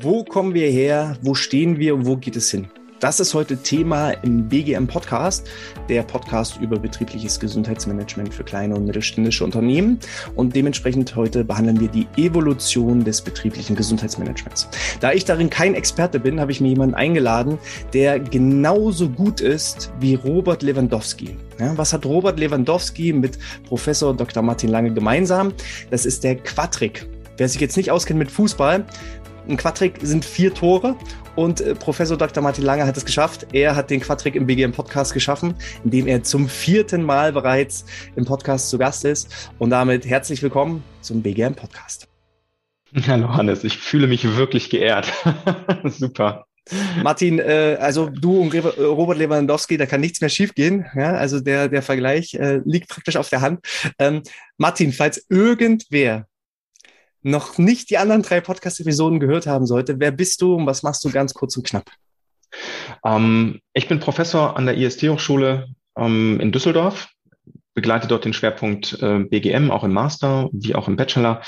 Wo kommen wir her? Wo stehen wir und wo geht es hin? Das ist heute Thema im BGM Podcast, der Podcast über betriebliches Gesundheitsmanagement für kleine und mittelständische Unternehmen. Und dementsprechend heute behandeln wir die Evolution des betrieblichen Gesundheitsmanagements. Da ich darin kein Experte bin, habe ich mir jemanden eingeladen, der genauso gut ist wie Robert Lewandowski. Ja, was hat Robert Lewandowski mit Professor Dr. Martin Lange gemeinsam? Das ist der Quadrick. Wer sich jetzt nicht auskennt mit Fußball, ein Quadrick sind vier Tore und äh, Professor Dr. Martin Lange hat es geschafft. Er hat den Quadrick im BGM Podcast geschaffen, indem er zum vierten Mal bereits im Podcast zu Gast ist. Und damit herzlich willkommen zum BGM Podcast. Hallo Hannes, ich fühle mich wirklich geehrt. Super. Martin, äh, also du und Robert Lewandowski, da kann nichts mehr schiefgehen. Ja, also der, der Vergleich äh, liegt praktisch auf der Hand. Ähm, Martin, falls irgendwer noch nicht die anderen drei Podcast-Episoden gehört haben sollte, wer bist du und was machst du ganz kurz und knapp? Ähm, ich bin Professor an der IST-Hochschule ähm, in Düsseldorf, begleite dort den Schwerpunkt äh, BGM, auch im Master wie auch im Bachelor,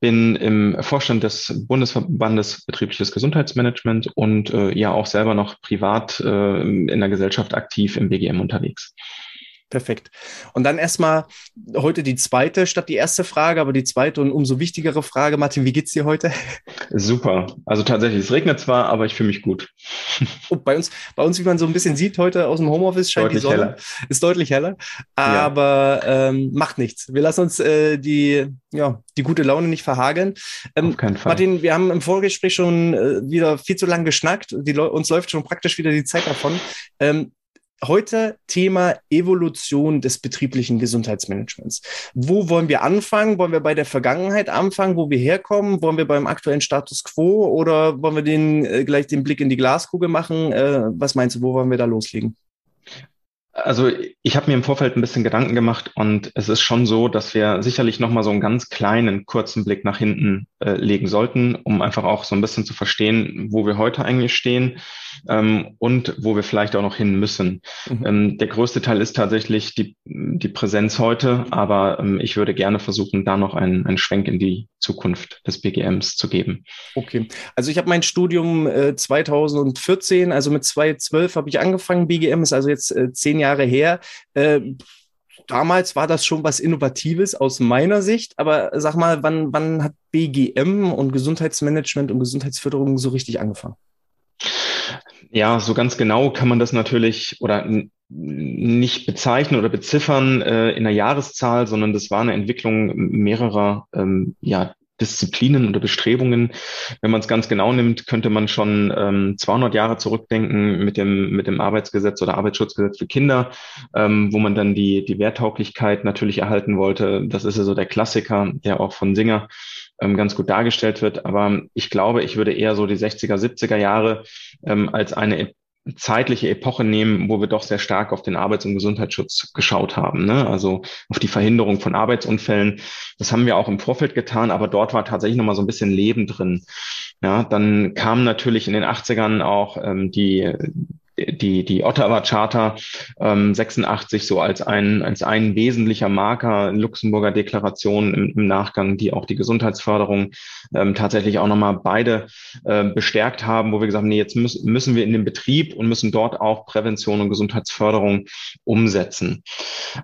bin im Vorstand des Bundesverbandes Betriebliches Gesundheitsmanagement und äh, ja auch selber noch privat äh, in der Gesellschaft aktiv im BGM unterwegs. Perfekt. Und dann erstmal heute die zweite statt die erste Frage, aber die zweite und umso wichtigere Frage. Martin, wie geht's dir heute? Super. Also tatsächlich, es regnet zwar, aber ich fühle mich gut. Oh, bei uns, bei uns, wie man so ein bisschen sieht, heute aus dem Homeoffice scheint deutlich die Sonne. Heller. Ist deutlich heller. Aber ja. ähm, macht nichts. Wir lassen uns äh, die, ja, die gute Laune nicht verhageln. Ähm, Auf keinen Fall. Martin, wir haben im Vorgespräch schon äh, wieder viel zu lang geschnackt. Die, uns läuft schon praktisch wieder die Zeit davon. Ähm, Heute Thema Evolution des betrieblichen Gesundheitsmanagements. Wo wollen wir anfangen? Wollen wir bei der Vergangenheit anfangen, wo wir herkommen? Wollen wir beim aktuellen Status quo oder wollen wir den äh, gleich den Blick in die Glaskugel machen? Äh, was meinst du, wo wollen wir da loslegen? Also ich habe mir im Vorfeld ein bisschen Gedanken gemacht und es ist schon so, dass wir sicherlich noch mal so einen ganz kleinen kurzen Blick nach hinten äh, legen sollten, um einfach auch so ein bisschen zu verstehen, wo wir heute eigentlich stehen ähm, und wo wir vielleicht auch noch hin müssen. Mhm. Ähm, der größte Teil ist tatsächlich die, die Präsenz heute, aber ähm, ich würde gerne versuchen, da noch einen, einen Schwenk in die Zukunft des BGMs zu geben. Okay, also ich habe mein Studium äh, 2014, also mit 2012 habe ich angefangen. BGM ist also jetzt äh, zehn Jahre her. Äh, damals war das schon was Innovatives aus meiner Sicht, aber sag mal, wann, wann hat BGM und Gesundheitsmanagement und Gesundheitsförderung so richtig angefangen? Ja, so ganz genau kann man das natürlich oder nicht bezeichnen oder beziffern äh, in der Jahreszahl, sondern das war eine Entwicklung mehrerer ähm, ja, Disziplinen oder Bestrebungen. Wenn man es ganz genau nimmt, könnte man schon ähm, 200 Jahre zurückdenken mit dem, mit dem Arbeitsgesetz oder Arbeitsschutzgesetz für Kinder, ähm, wo man dann die, die Werttauglichkeit natürlich erhalten wollte. Das ist ja so der Klassiker, der auch von Singer ähm, ganz gut dargestellt wird. Aber ich glaube, ich würde eher so die 60er, 70er Jahre ähm, als eine zeitliche Epoche nehmen, wo wir doch sehr stark auf den Arbeits- und Gesundheitsschutz geschaut haben. Ne? Also auf die Verhinderung von Arbeitsunfällen. Das haben wir auch im Vorfeld getan, aber dort war tatsächlich nochmal so ein bisschen Leben drin. Ja, dann kam natürlich in den 80ern auch ähm, die die, die Ottawa Charta ähm, 86 so als ein, als ein wesentlicher Marker Luxemburger Deklaration im, im Nachgang, die auch die Gesundheitsförderung ähm, tatsächlich auch nochmal beide äh, bestärkt haben, wo wir gesagt haben, nee, jetzt müssen, müssen wir in den Betrieb und müssen dort auch Prävention und Gesundheitsförderung umsetzen.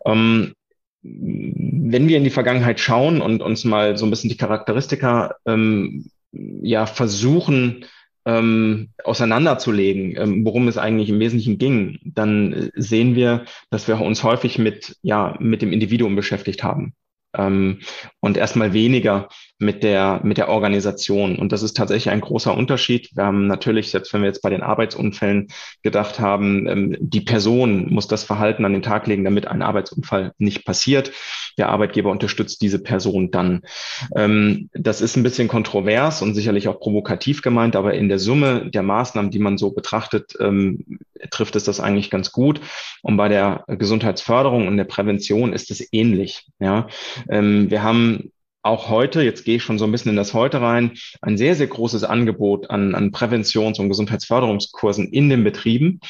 Ähm, wenn wir in die Vergangenheit schauen und uns mal so ein bisschen die Charakteristika ähm, ja versuchen ähm, auseinanderzulegen, ähm, worum es eigentlich im Wesentlichen ging, dann äh, sehen wir, dass wir uns häufig mit, ja, mit dem Individuum beschäftigt haben ähm, und erstmal weniger mit der, mit der Organisation. Und das ist tatsächlich ein großer Unterschied. Wir haben natürlich, selbst wenn wir jetzt bei den Arbeitsunfällen gedacht haben, ähm, die Person muss das Verhalten an den Tag legen, damit ein Arbeitsunfall nicht passiert. Der Arbeitgeber unterstützt diese Person dann. Ähm, das ist ein bisschen kontrovers und sicherlich auch provokativ gemeint, aber in der Summe der Maßnahmen, die man so betrachtet, ähm, trifft es das eigentlich ganz gut. Und bei der Gesundheitsförderung und der Prävention ist es ähnlich. Ja, ähm, wir haben auch heute, jetzt gehe ich schon so ein bisschen in das Heute rein, ein sehr, sehr großes Angebot an, an Präventions- und Gesundheitsförderungskursen in den Betrieben.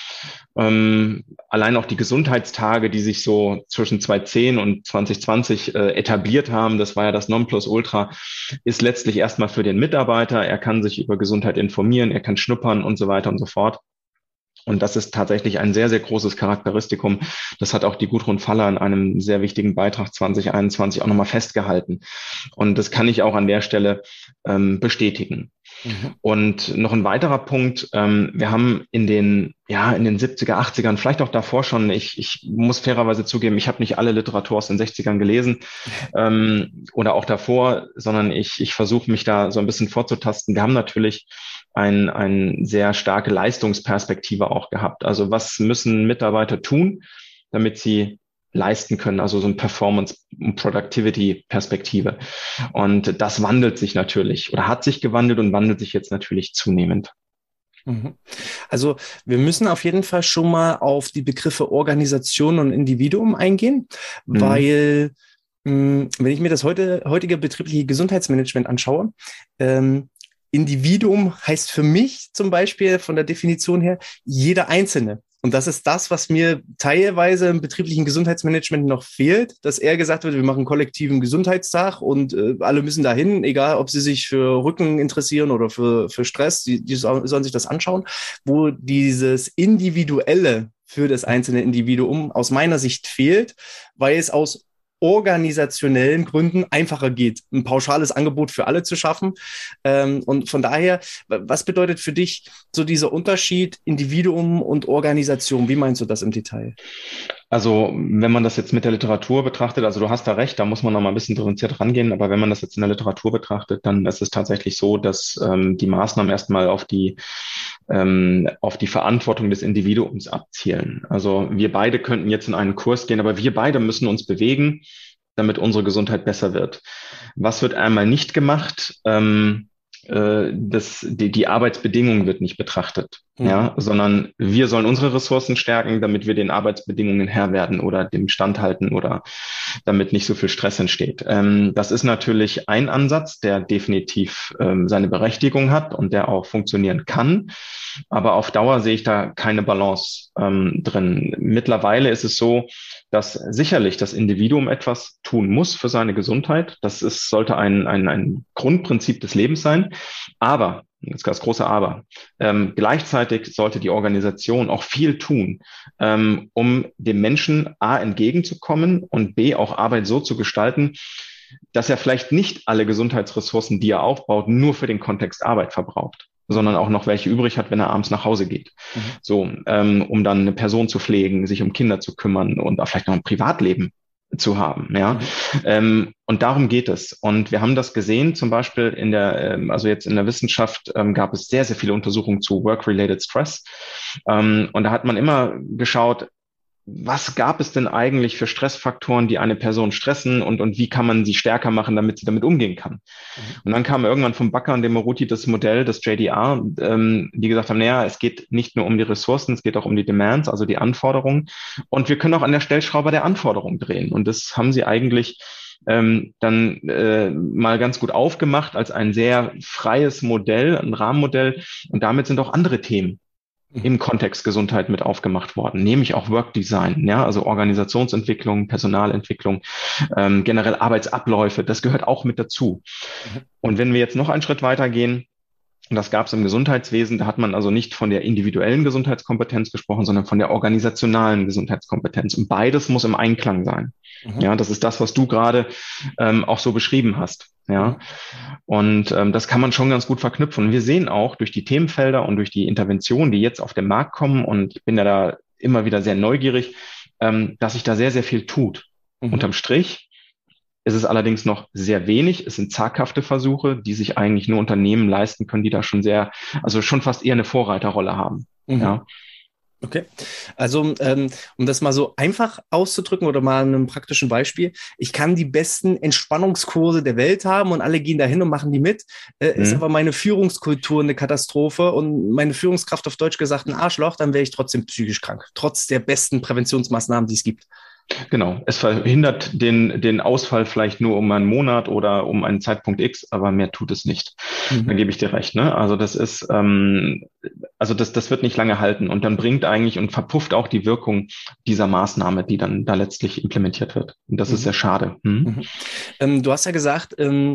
Ähm, allein auch die Gesundheitstage, die sich so zwischen 2010 und 2020 äh, etabliert haben, das war ja das Nonplusultra, ist letztlich erstmal für den Mitarbeiter. Er kann sich über Gesundheit informieren, er kann schnuppern und so weiter und so fort. Und das ist tatsächlich ein sehr, sehr großes Charakteristikum. Das hat auch die Gudrun Faller in einem sehr wichtigen Beitrag 2021 auch nochmal festgehalten. Und das kann ich auch an der Stelle ähm, bestätigen. Mhm. Und noch ein weiterer Punkt, ähm, wir haben in den, ja, in den 70er, 80ern, vielleicht auch davor schon, ich, ich muss fairerweise zugeben, ich habe nicht alle Literatur aus den 60ern gelesen ähm, oder auch davor, sondern ich, ich versuche mich da so ein bisschen vorzutasten. Wir haben natürlich ein, ein sehr starke Leistungsperspektive auch gehabt. Also was müssen Mitarbeiter tun, damit sie leisten können, also so ein Performance- und Productivity-Perspektive. Und das wandelt sich natürlich oder hat sich gewandelt und wandelt sich jetzt natürlich zunehmend. Mhm. Also wir müssen auf jeden Fall schon mal auf die Begriffe Organisation und Individuum eingehen, mhm. weil mh, wenn ich mir das heute, heutige betriebliche Gesundheitsmanagement anschaue, ähm, Individuum heißt für mich zum Beispiel von der Definition her jeder Einzelne. Und das ist das, was mir teilweise im betrieblichen Gesundheitsmanagement noch fehlt, dass eher gesagt wird, wir machen kollektiven Gesundheitstag und äh, alle müssen dahin, egal ob sie sich für Rücken interessieren oder für, für Stress, die, die sollen sich das anschauen, wo dieses Individuelle für das einzelne Individuum aus meiner Sicht fehlt, weil es aus organisationellen Gründen einfacher geht, ein pauschales Angebot für alle zu schaffen. Ähm, und von daher, was bedeutet für dich so dieser Unterschied Individuum und Organisation? Wie meinst du das im Detail? Also, wenn man das jetzt mit der Literatur betrachtet, also du hast da recht, da muss man noch mal ein bisschen differenziert rangehen, aber wenn man das jetzt in der Literatur betrachtet, dann ist es tatsächlich so, dass ähm, die Maßnahmen erstmal auf die, ähm, auf die Verantwortung des Individuums abzielen. Also wir beide könnten jetzt in einen Kurs gehen, aber wir beide müssen uns bewegen, damit unsere Gesundheit besser wird. Was wird einmal nicht gemacht? Ähm, äh, das, die, die Arbeitsbedingungen wird nicht betrachtet, mhm. ja, sondern wir sollen unsere Ressourcen stärken, damit wir den Arbeitsbedingungen Herr werden oder dem standhalten oder damit nicht so viel Stress entsteht. Ähm, das ist natürlich ein Ansatz, der definitiv ähm, seine Berechtigung hat und der auch funktionieren kann. Aber auf Dauer sehe ich da keine Balance ähm, drin. Mittlerweile ist es so, dass sicherlich das Individuum etwas tun muss für seine Gesundheit. Das ist, sollte ein, ein, ein Grundprinzip des Lebens sein. Aber, jetzt das große Aber, ähm, gleichzeitig sollte die Organisation auch viel tun, ähm, um dem Menschen A entgegenzukommen und B auch Arbeit so zu gestalten, dass er vielleicht nicht alle Gesundheitsressourcen, die er aufbaut, nur für den Kontext Arbeit verbraucht sondern auch noch welche übrig hat, wenn er abends nach Hause geht. Mhm. So, ähm, um dann eine Person zu pflegen, sich um Kinder zu kümmern und auch vielleicht noch ein Privatleben zu haben, ja. Mhm. Ähm, und darum geht es. Und wir haben das gesehen, zum Beispiel in der, ähm, also jetzt in der Wissenschaft ähm, gab es sehr, sehr viele Untersuchungen zu Work-Related Stress. Ähm, und da hat man immer geschaut, was gab es denn eigentlich für Stressfaktoren, die eine Person stressen und, und wie kann man sie stärker machen, damit sie damit umgehen kann? Mhm. Und dann kam irgendwann vom Bakker und dem Maruti das Modell, das JDR, ähm, die gesagt haben, naja, es geht nicht nur um die Ressourcen, es geht auch um die Demands, also die Anforderungen. Und wir können auch an der Stellschraube der Anforderungen drehen. Und das haben sie eigentlich ähm, dann äh, mal ganz gut aufgemacht als ein sehr freies Modell, ein Rahmenmodell. Und damit sind auch andere Themen. Im Kontext Gesundheit mit aufgemacht worden, nämlich auch Workdesign, ja, also Organisationsentwicklung, Personalentwicklung, ähm, generell Arbeitsabläufe, das gehört auch mit dazu. Mhm. Und wenn wir jetzt noch einen Schritt weitergehen, und das gab es im Gesundheitswesen, da hat man also nicht von der individuellen Gesundheitskompetenz gesprochen, sondern von der organisationalen Gesundheitskompetenz. Und beides muss im Einklang sein. Mhm. Ja, das ist das, was du gerade ähm, auch so beschrieben hast. Ja, und ähm, das kann man schon ganz gut verknüpfen. Und wir sehen auch durch die Themenfelder und durch die Interventionen, die jetzt auf den Markt kommen, und ich bin ja da immer wieder sehr neugierig, ähm, dass sich da sehr, sehr viel tut. Mhm. Unterm Strich ist es allerdings noch sehr wenig. Es sind zaghafte Versuche, die sich eigentlich nur Unternehmen leisten können, die da schon sehr, also schon fast eher eine Vorreiterrolle haben. Mhm. Ja. Okay, also ähm, um das mal so einfach auszudrücken oder mal einem praktischen Beispiel, ich kann die besten Entspannungskurse der Welt haben und alle gehen dahin und machen die mit, äh, mhm. ist aber meine Führungskultur eine Katastrophe und meine Führungskraft auf Deutsch gesagt ein Arschloch, dann wäre ich trotzdem psychisch krank, trotz der besten Präventionsmaßnahmen, die es gibt. Genau. Es verhindert den, den Ausfall vielleicht nur um einen Monat oder um einen Zeitpunkt X, aber mehr tut es nicht. Mhm. Da gebe ich dir recht. Ne? Also das ist, ähm, also das, das wird nicht lange halten und dann bringt eigentlich und verpufft auch die Wirkung dieser Maßnahme, die dann da letztlich implementiert wird. Und das mhm. ist sehr schade. Mhm. mhm. Ähm, du hast ja gesagt, ähm,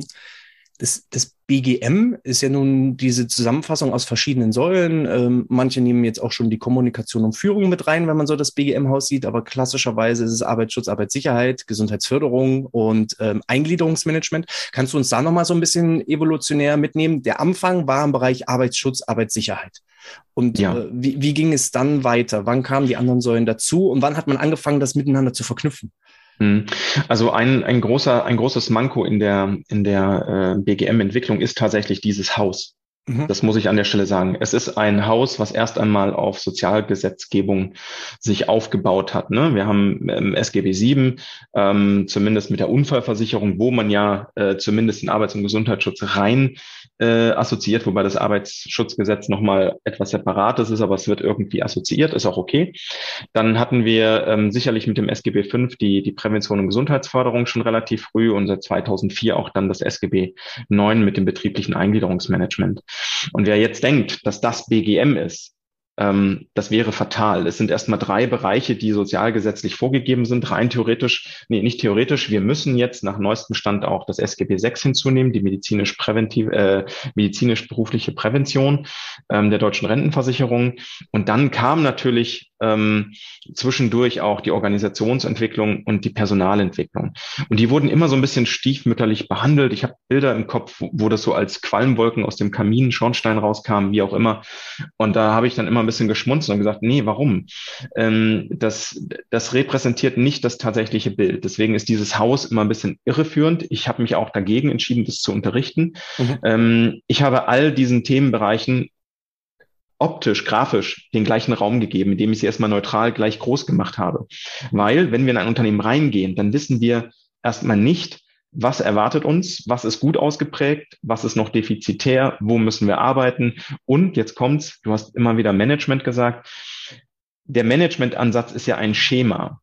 das, das BGM ist ja nun diese Zusammenfassung aus verschiedenen Säulen. Ähm, manche nehmen jetzt auch schon die Kommunikation und Führung mit rein, wenn man so das BGM-Haus sieht, aber klassischerweise ist es Arbeitsschutz, Arbeitssicherheit, Gesundheitsförderung und ähm, Eingliederungsmanagement. Kannst du uns da nochmal so ein bisschen evolutionär mitnehmen? Der Anfang war im Bereich Arbeitsschutz, Arbeitssicherheit. Und ja. äh, wie, wie ging es dann weiter? Wann kamen die anderen Säulen dazu und wann hat man angefangen, das miteinander zu verknüpfen? Hm. Also ein, ein großer, ein großes Manko in der, in der äh, BGM-Entwicklung ist tatsächlich dieses Haus. Mhm. Das muss ich an der Stelle sagen. Es ist ein Haus, was erst einmal auf Sozialgesetzgebung sich aufgebaut hat. Ne? Wir haben ähm, SGB 7, ähm, zumindest mit der Unfallversicherung, wo man ja äh, zumindest den Arbeits- und Gesundheitsschutz rein äh, assoziiert, wobei das Arbeitsschutzgesetz nochmal etwas separates ist, aber es wird irgendwie assoziiert, ist auch okay. Dann hatten wir ähm, sicherlich mit dem SGB 5 die, die Prävention und Gesundheitsförderung schon relativ früh und seit 2004 auch dann das SGB 9 mit dem betrieblichen Eingliederungsmanagement. Und wer jetzt denkt, dass das BGM ist, das wäre fatal. Es sind erstmal drei Bereiche, die sozialgesetzlich vorgegeben sind. Rein theoretisch, nee, nicht theoretisch. Wir müssen jetzt nach neuestem Stand auch das SGB 6 hinzunehmen, die medizinisch präventiv, äh, medizinisch berufliche Prävention ähm, der deutschen Rentenversicherung. Und dann kam natürlich ähm, zwischendurch auch die Organisationsentwicklung und die Personalentwicklung. Und die wurden immer so ein bisschen stiefmütterlich behandelt. Ich habe Bilder im Kopf, wo das so als Qualmwolken aus dem Kamin, Schornstein rauskam, wie auch immer. Und da habe ich dann immer ein bisschen geschmunzelt und gesagt, nee, warum? Ähm, das, das repräsentiert nicht das tatsächliche Bild. Deswegen ist dieses Haus immer ein bisschen irreführend. Ich habe mich auch dagegen entschieden, das zu unterrichten. Mhm. Ähm, ich habe all diesen Themenbereichen optisch, grafisch den gleichen Raum gegeben, indem ich sie erstmal neutral gleich groß gemacht habe. Weil, wenn wir in ein Unternehmen reingehen, dann wissen wir erstmal nicht, was erwartet uns, was ist gut ausgeprägt, was ist noch defizitär, wo müssen wir arbeiten. Und jetzt kommt's, du hast immer wieder Management gesagt. Der Managementansatz ist ja ein Schema,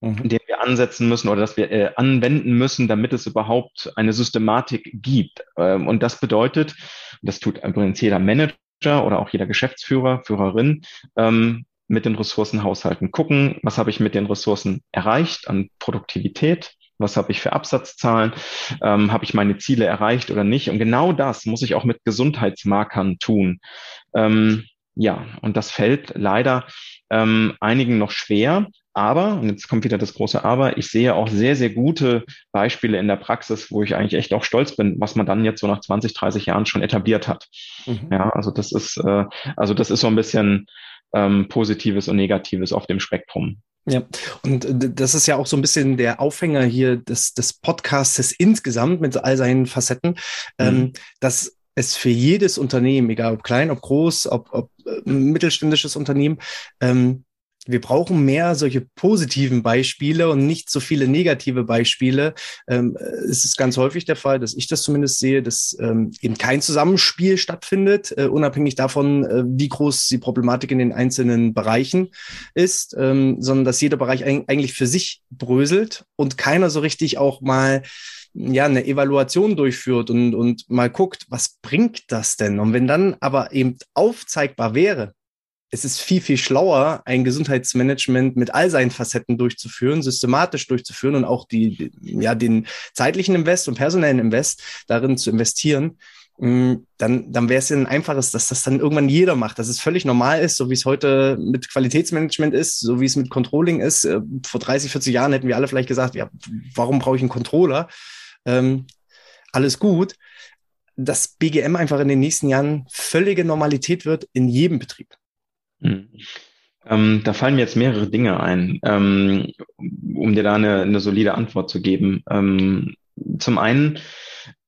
mhm. den wir ansetzen müssen oder das wir äh, anwenden müssen, damit es überhaupt eine Systematik gibt. Ähm, und das bedeutet, das tut übrigens jeder Manager, oder auch jeder Geschäftsführer, Führerin ähm, mit den Ressourcen haushalten. Gucken, was habe ich mit den Ressourcen erreicht an Produktivität, was habe ich für Absatzzahlen, ähm, habe ich meine Ziele erreicht oder nicht. Und genau das muss ich auch mit Gesundheitsmarkern tun. Ähm, ja, und das fällt leider ähm, einigen noch schwer. Aber, und jetzt kommt wieder das große Aber, ich sehe auch sehr, sehr gute Beispiele in der Praxis, wo ich eigentlich echt auch stolz bin, was man dann jetzt so nach 20, 30 Jahren schon etabliert hat. Mhm. Ja, also das ist, äh, also das ist so ein bisschen ähm, Positives und Negatives auf dem Spektrum. Ja, und das ist ja auch so ein bisschen der Aufhänger hier des, des Podcasts insgesamt mit all seinen Facetten, mhm. ähm, dass es für jedes Unternehmen, egal ob klein, ob groß, ob, ob äh, mittelständisches Unternehmen, ähm, wir brauchen mehr solche positiven Beispiele und nicht so viele negative Beispiele. Ähm, es ist ganz häufig der Fall, dass ich das zumindest sehe, dass ähm, eben kein Zusammenspiel stattfindet, äh, unabhängig davon, äh, wie groß die Problematik in den einzelnen Bereichen ist, ähm, sondern dass jeder Bereich eigentlich für sich bröselt und keiner so richtig auch mal ja, eine Evaluation durchführt und, und mal guckt, was bringt das denn? Und wenn dann aber eben aufzeigbar wäre, es ist viel, viel schlauer, ein Gesundheitsmanagement mit all seinen Facetten durchzuführen, systematisch durchzuführen und auch die, ja, den zeitlichen Invest und personellen Invest darin zu investieren, mm, dann, dann wäre es ja ein einfaches, dass das dann irgendwann jeder macht, dass es völlig normal ist, so wie es heute mit Qualitätsmanagement ist, so wie es mit Controlling ist. Äh, vor 30, 40 Jahren hätten wir alle vielleicht gesagt, ja, warum brauche ich einen Controller? Ähm, alles gut. Dass BGM einfach in den nächsten Jahren völlige Normalität wird in jedem Betrieb. Hm. Ähm, da fallen mir jetzt mehrere Dinge ein, ähm, um dir da eine, eine solide Antwort zu geben. Ähm, zum einen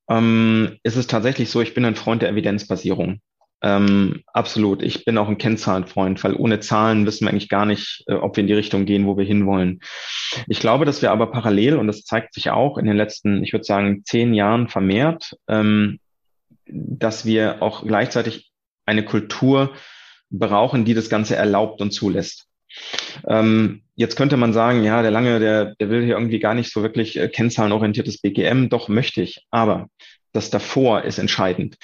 ähm, ist es tatsächlich so, ich bin ein Freund der Evidenzbasierung. Ähm, absolut. Ich bin auch ein Kennzahlenfreund, weil ohne Zahlen wissen wir eigentlich gar nicht, äh, ob wir in die Richtung gehen, wo wir hinwollen. Ich glaube, dass wir aber parallel, und das zeigt sich auch in den letzten, ich würde sagen, zehn Jahren vermehrt, ähm, dass wir auch gleichzeitig eine Kultur brauchen, die das Ganze erlaubt und zulässt. Ähm, jetzt könnte man sagen, ja, der Lange, der, der will hier irgendwie gar nicht so wirklich äh, kennzahlenorientiertes BGM. Doch möchte ich. Aber das davor ist entscheidend.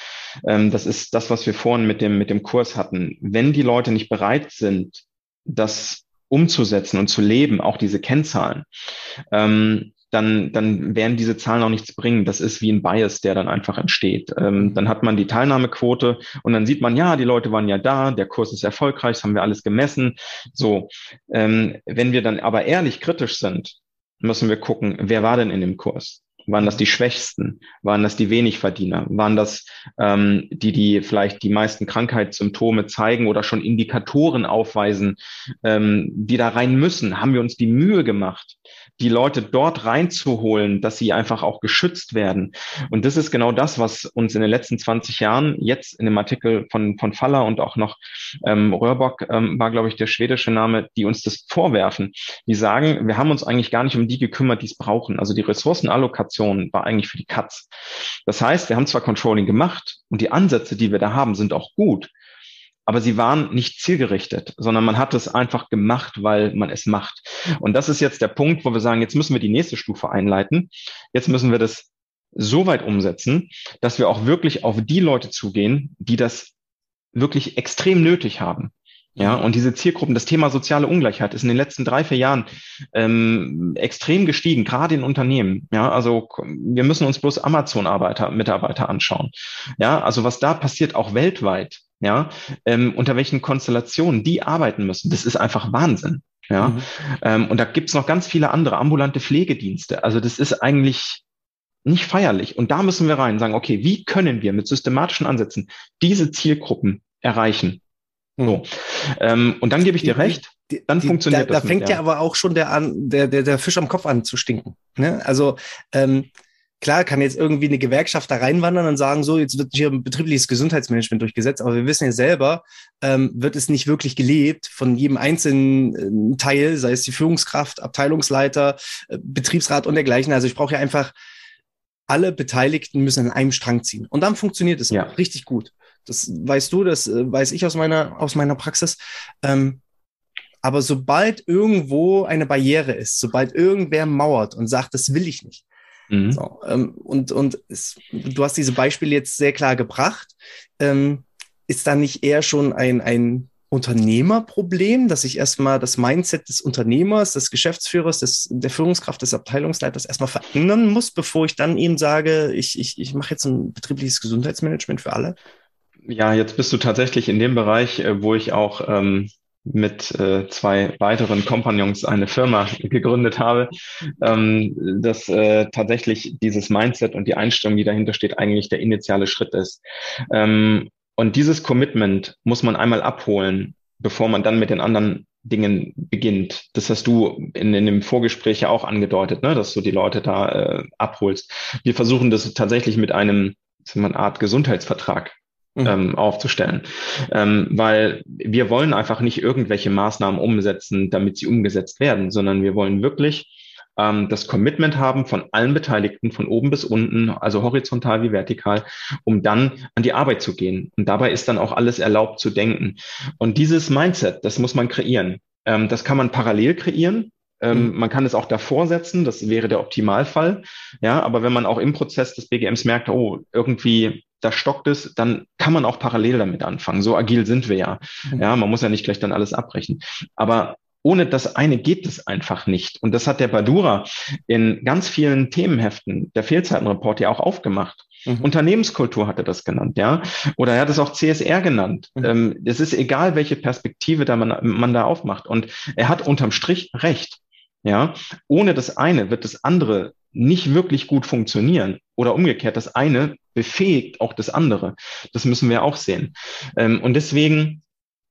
Ähm, das ist das, was wir vorhin mit dem, mit dem Kurs hatten. Wenn die Leute nicht bereit sind, das umzusetzen und zu leben, auch diese Kennzahlen, ähm, dann, dann werden diese Zahlen auch nichts bringen. Das ist wie ein Bias, der dann einfach entsteht. Ähm, dann hat man die Teilnahmequote und dann sieht man, ja, die Leute waren ja da, der Kurs ist erfolgreich, das haben wir alles gemessen. So, ähm, wenn wir dann aber ehrlich kritisch sind, müssen wir gucken, wer war denn in dem Kurs? Waren das die Schwächsten? Waren das die Wenigverdiener? Waren das ähm, die, die vielleicht die meisten Krankheitssymptome zeigen oder schon Indikatoren aufweisen, ähm, die da rein müssen? Haben wir uns die Mühe gemacht, die Leute dort reinzuholen, dass sie einfach auch geschützt werden? Und das ist genau das, was uns in den letzten 20 Jahren jetzt in dem Artikel von, von Faller und auch noch ähm, Röhrbock ähm, war, glaube ich, der schwedische Name, die uns das vorwerfen. Die sagen, wir haben uns eigentlich gar nicht um die gekümmert, die es brauchen. Also die Ressourcenallokation war eigentlich für die Katz. Das heißt, wir haben zwar Controlling gemacht und die Ansätze, die wir da haben, sind auch gut, aber sie waren nicht zielgerichtet, sondern man hat es einfach gemacht, weil man es macht. Und das ist jetzt der Punkt, wo wir sagen, jetzt müssen wir die nächste Stufe einleiten. Jetzt müssen wir das so weit umsetzen, dass wir auch wirklich auf die Leute zugehen, die das wirklich extrem nötig haben. Ja, mhm. und diese Zielgruppen, das Thema soziale Ungleichheit ist in den letzten drei, vier Jahren ähm, extrem gestiegen, gerade in Unternehmen. Ja, also wir müssen uns bloß Amazon-Arbeiter, Mitarbeiter anschauen. Ja, also was da passiert, auch weltweit, ja, ähm, unter welchen Konstellationen die arbeiten müssen, das ist einfach Wahnsinn. Ja, mhm. ähm, und da gibt's noch ganz viele andere ambulante Pflegedienste. Also das ist eigentlich nicht feierlich. Und da müssen wir rein sagen, okay, wie können wir mit systematischen Ansätzen diese Zielgruppen erreichen? So. Ähm, und dann gebe ich dir recht, dann die, funktioniert da, das. Da fängt ja aber auch schon der, an, der, der, der Fisch am Kopf an zu stinken. Ne? Also ähm, klar kann jetzt irgendwie eine Gewerkschaft da reinwandern und sagen, so, jetzt wird hier ein betriebliches Gesundheitsmanagement durchgesetzt, aber wir wissen ja selber, ähm, wird es nicht wirklich gelebt von jedem einzelnen äh, Teil, sei es die Führungskraft, Abteilungsleiter, äh, Betriebsrat und dergleichen. Also ich brauche ja einfach alle Beteiligten müssen an einem Strang ziehen. Und dann funktioniert es ja. richtig gut. Das weißt du, das äh, weiß ich aus meiner, aus meiner Praxis. Ähm, aber sobald irgendwo eine Barriere ist, sobald irgendwer mauert und sagt, das will ich nicht, mhm. so, ähm, und, und es, du hast diese Beispiele jetzt sehr klar gebracht, ähm, ist da nicht eher schon ein, ein Unternehmerproblem, dass ich erstmal das Mindset des Unternehmers, des Geschäftsführers, des, der Führungskraft, des Abteilungsleiters erstmal verändern muss, bevor ich dann eben sage, ich, ich, ich mache jetzt ein betriebliches Gesundheitsmanagement für alle? Ja, jetzt bist du tatsächlich in dem Bereich, äh, wo ich auch ähm, mit äh, zwei weiteren Kompagnons eine Firma gegründet habe, ähm, dass äh, tatsächlich dieses Mindset und die Einstellung, die dahinter steht, eigentlich der initiale Schritt ist. Ähm, und dieses Commitment muss man einmal abholen, bevor man dann mit den anderen Dingen beginnt. Das hast du in, in dem Vorgespräch ja auch angedeutet, ne, dass du die Leute da äh, abholst. Wir versuchen das tatsächlich mit einem, so eine Art Gesundheitsvertrag. Ähm, aufzustellen. Ähm, weil wir wollen einfach nicht irgendwelche Maßnahmen umsetzen, damit sie umgesetzt werden, sondern wir wollen wirklich ähm, das Commitment haben von allen Beteiligten, von oben bis unten, also horizontal wie vertikal, um dann an die Arbeit zu gehen. Und dabei ist dann auch alles erlaubt zu denken. Und dieses Mindset, das muss man kreieren. Ähm, das kann man parallel kreieren. Ähm, mhm. Man kann es auch davor setzen, das wäre der Optimalfall. Ja, aber wenn man auch im Prozess des BGMs merkt, oh, irgendwie da stockt es, dann kann man auch parallel damit anfangen. So agil sind wir ja. Mhm. Ja, man muss ja nicht gleich dann alles abbrechen. Aber ohne das eine geht es einfach nicht. Und das hat der Badura in ganz vielen Themenheften der Fehlzeitenreport ja auch aufgemacht. Mhm. Unternehmenskultur hat er das genannt, ja. Oder er hat es auch CSR genannt. Mhm. Ähm, es ist egal, welche Perspektive da man, man da aufmacht. Und er hat unterm Strich recht. Ja, ohne das eine wird das andere nicht wirklich gut funktionieren oder umgekehrt, das eine befähigt auch das andere. Das müssen wir auch sehen. Ähm, und deswegen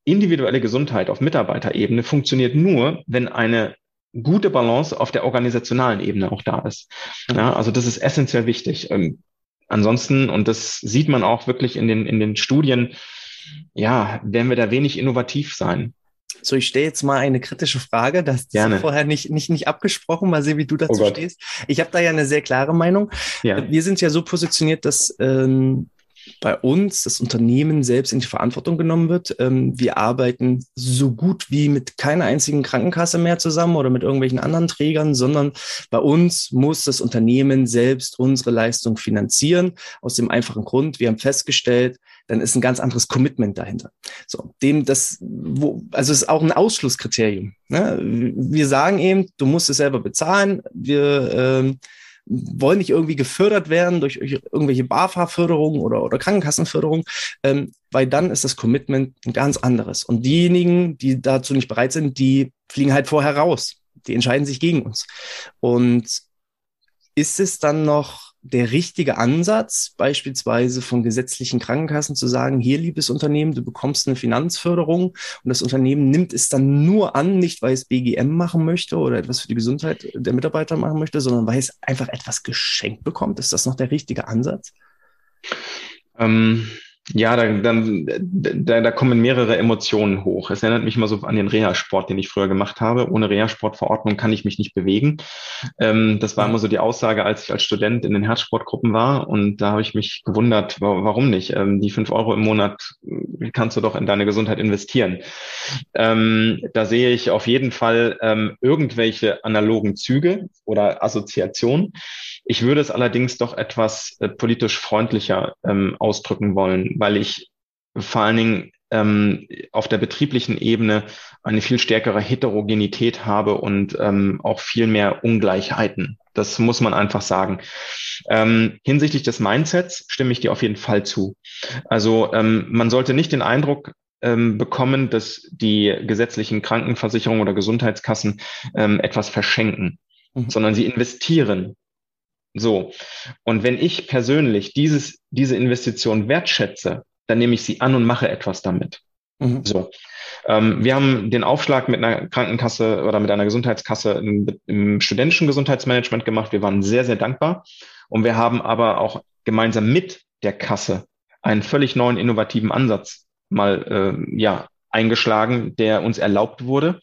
individuelle Gesundheit auf Mitarbeiterebene funktioniert nur, wenn eine gute Balance auf der organisationalen Ebene auch da ist. Ja, also das ist essentiell wichtig. Ähm, ansonsten, und das sieht man auch wirklich in den, in den Studien, ja, werden wir da wenig innovativ sein. So, ich stelle jetzt mal eine kritische Frage. Das ist vorher nicht, nicht, nicht abgesprochen. Mal sehen, wie du dazu oh stehst. Ich habe da ja eine sehr klare Meinung. Ja. Wir sind ja so positioniert, dass ähm, bei uns das Unternehmen selbst in die Verantwortung genommen wird. Ähm, wir arbeiten so gut wie mit keiner einzigen Krankenkasse mehr zusammen oder mit irgendwelchen anderen Trägern, sondern bei uns muss das Unternehmen selbst unsere Leistung finanzieren. Aus dem einfachen Grund, wir haben festgestellt, dann ist ein ganz anderes Commitment dahinter. So, dem das, wo, also es ist auch ein Ausschlusskriterium. Ne? Wir sagen eben, du musst es selber bezahlen. Wir ähm, wollen nicht irgendwie gefördert werden durch irgendwelche BAFA-Förderungen oder, oder Krankenkassenförderung, ähm, weil dann ist das Commitment ein ganz anderes. Und diejenigen, die dazu nicht bereit sind, die fliegen halt vorher raus. Die entscheiden sich gegen uns. Und ist es dann noch der richtige Ansatz, beispielsweise von gesetzlichen Krankenkassen zu sagen, hier, liebes Unternehmen, du bekommst eine Finanzförderung und das Unternehmen nimmt es dann nur an, nicht weil es BGM machen möchte oder etwas für die Gesundheit der Mitarbeiter machen möchte, sondern weil es einfach etwas geschenkt bekommt. Ist das noch der richtige Ansatz? Ähm, ja, da, dann, da, da kommen mehrere Emotionen hoch. Es erinnert mich mal so an den Reha-Sport, den ich früher gemacht habe. Ohne Reha-Sportverordnung kann ich mich nicht bewegen. Ähm, das war immer so die Aussage, als ich als Student in den Herzsportgruppen war. Und da habe ich mich gewundert, warum nicht? Ähm, die fünf Euro im Monat äh, kannst du doch in deine Gesundheit investieren. Ähm, da sehe ich auf jeden Fall ähm, irgendwelche analogen Züge oder Assoziationen. Ich würde es allerdings doch etwas äh, politisch freundlicher ähm, ausdrücken wollen weil ich vor allen Dingen ähm, auf der betrieblichen Ebene eine viel stärkere Heterogenität habe und ähm, auch viel mehr Ungleichheiten. Das muss man einfach sagen. Ähm, hinsichtlich des Mindsets stimme ich dir auf jeden Fall zu. Also ähm, man sollte nicht den Eindruck ähm, bekommen, dass die gesetzlichen Krankenversicherungen oder Gesundheitskassen ähm, etwas verschenken, mhm. sondern sie investieren so. Und wenn ich persönlich dieses, diese Investition wertschätze, dann nehme ich sie an und mache etwas damit. Mhm. So. Ähm, wir haben den Aufschlag mit einer Krankenkasse oder mit einer Gesundheitskasse im, im studentischen Gesundheitsmanagement gemacht. Wir waren sehr, sehr dankbar. Und wir haben aber auch gemeinsam mit der Kasse einen völlig neuen innovativen Ansatz mal äh, ja eingeschlagen, der uns erlaubt wurde,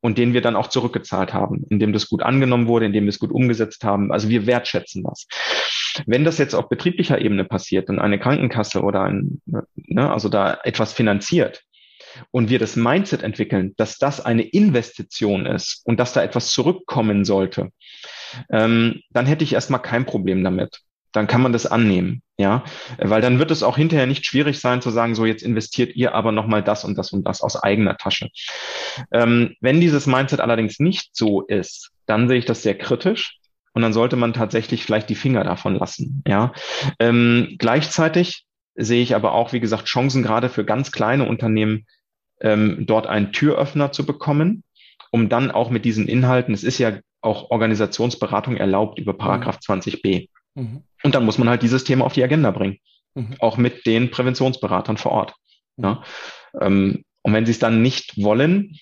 und den wir dann auch zurückgezahlt haben, indem das gut angenommen wurde, indem wir es gut umgesetzt haben. Also wir wertschätzen das. Wenn das jetzt auf betrieblicher Ebene passiert und eine Krankenkasse oder ein, ne, also da etwas finanziert und wir das Mindset entwickeln, dass das eine Investition ist und dass da etwas zurückkommen sollte, ähm, dann hätte ich erstmal kein Problem damit dann kann man das annehmen, ja, weil dann wird es auch hinterher nicht schwierig sein zu sagen, so jetzt investiert ihr aber nochmal das und das und das aus eigener Tasche. Ähm, wenn dieses Mindset allerdings nicht so ist, dann sehe ich das sehr kritisch und dann sollte man tatsächlich vielleicht die Finger davon lassen, ja. Ähm, gleichzeitig sehe ich aber auch, wie gesagt, Chancen gerade für ganz kleine Unternehmen, ähm, dort einen Türöffner zu bekommen, um dann auch mit diesen Inhalten, es ist ja auch Organisationsberatung erlaubt über Paragraph 20b. Mhm. Und dann muss man halt dieses Thema auf die Agenda bringen. Mhm. Auch mit den Präventionsberatern vor Ort. Ja. Ähm, und wenn sie es dann nicht wollen,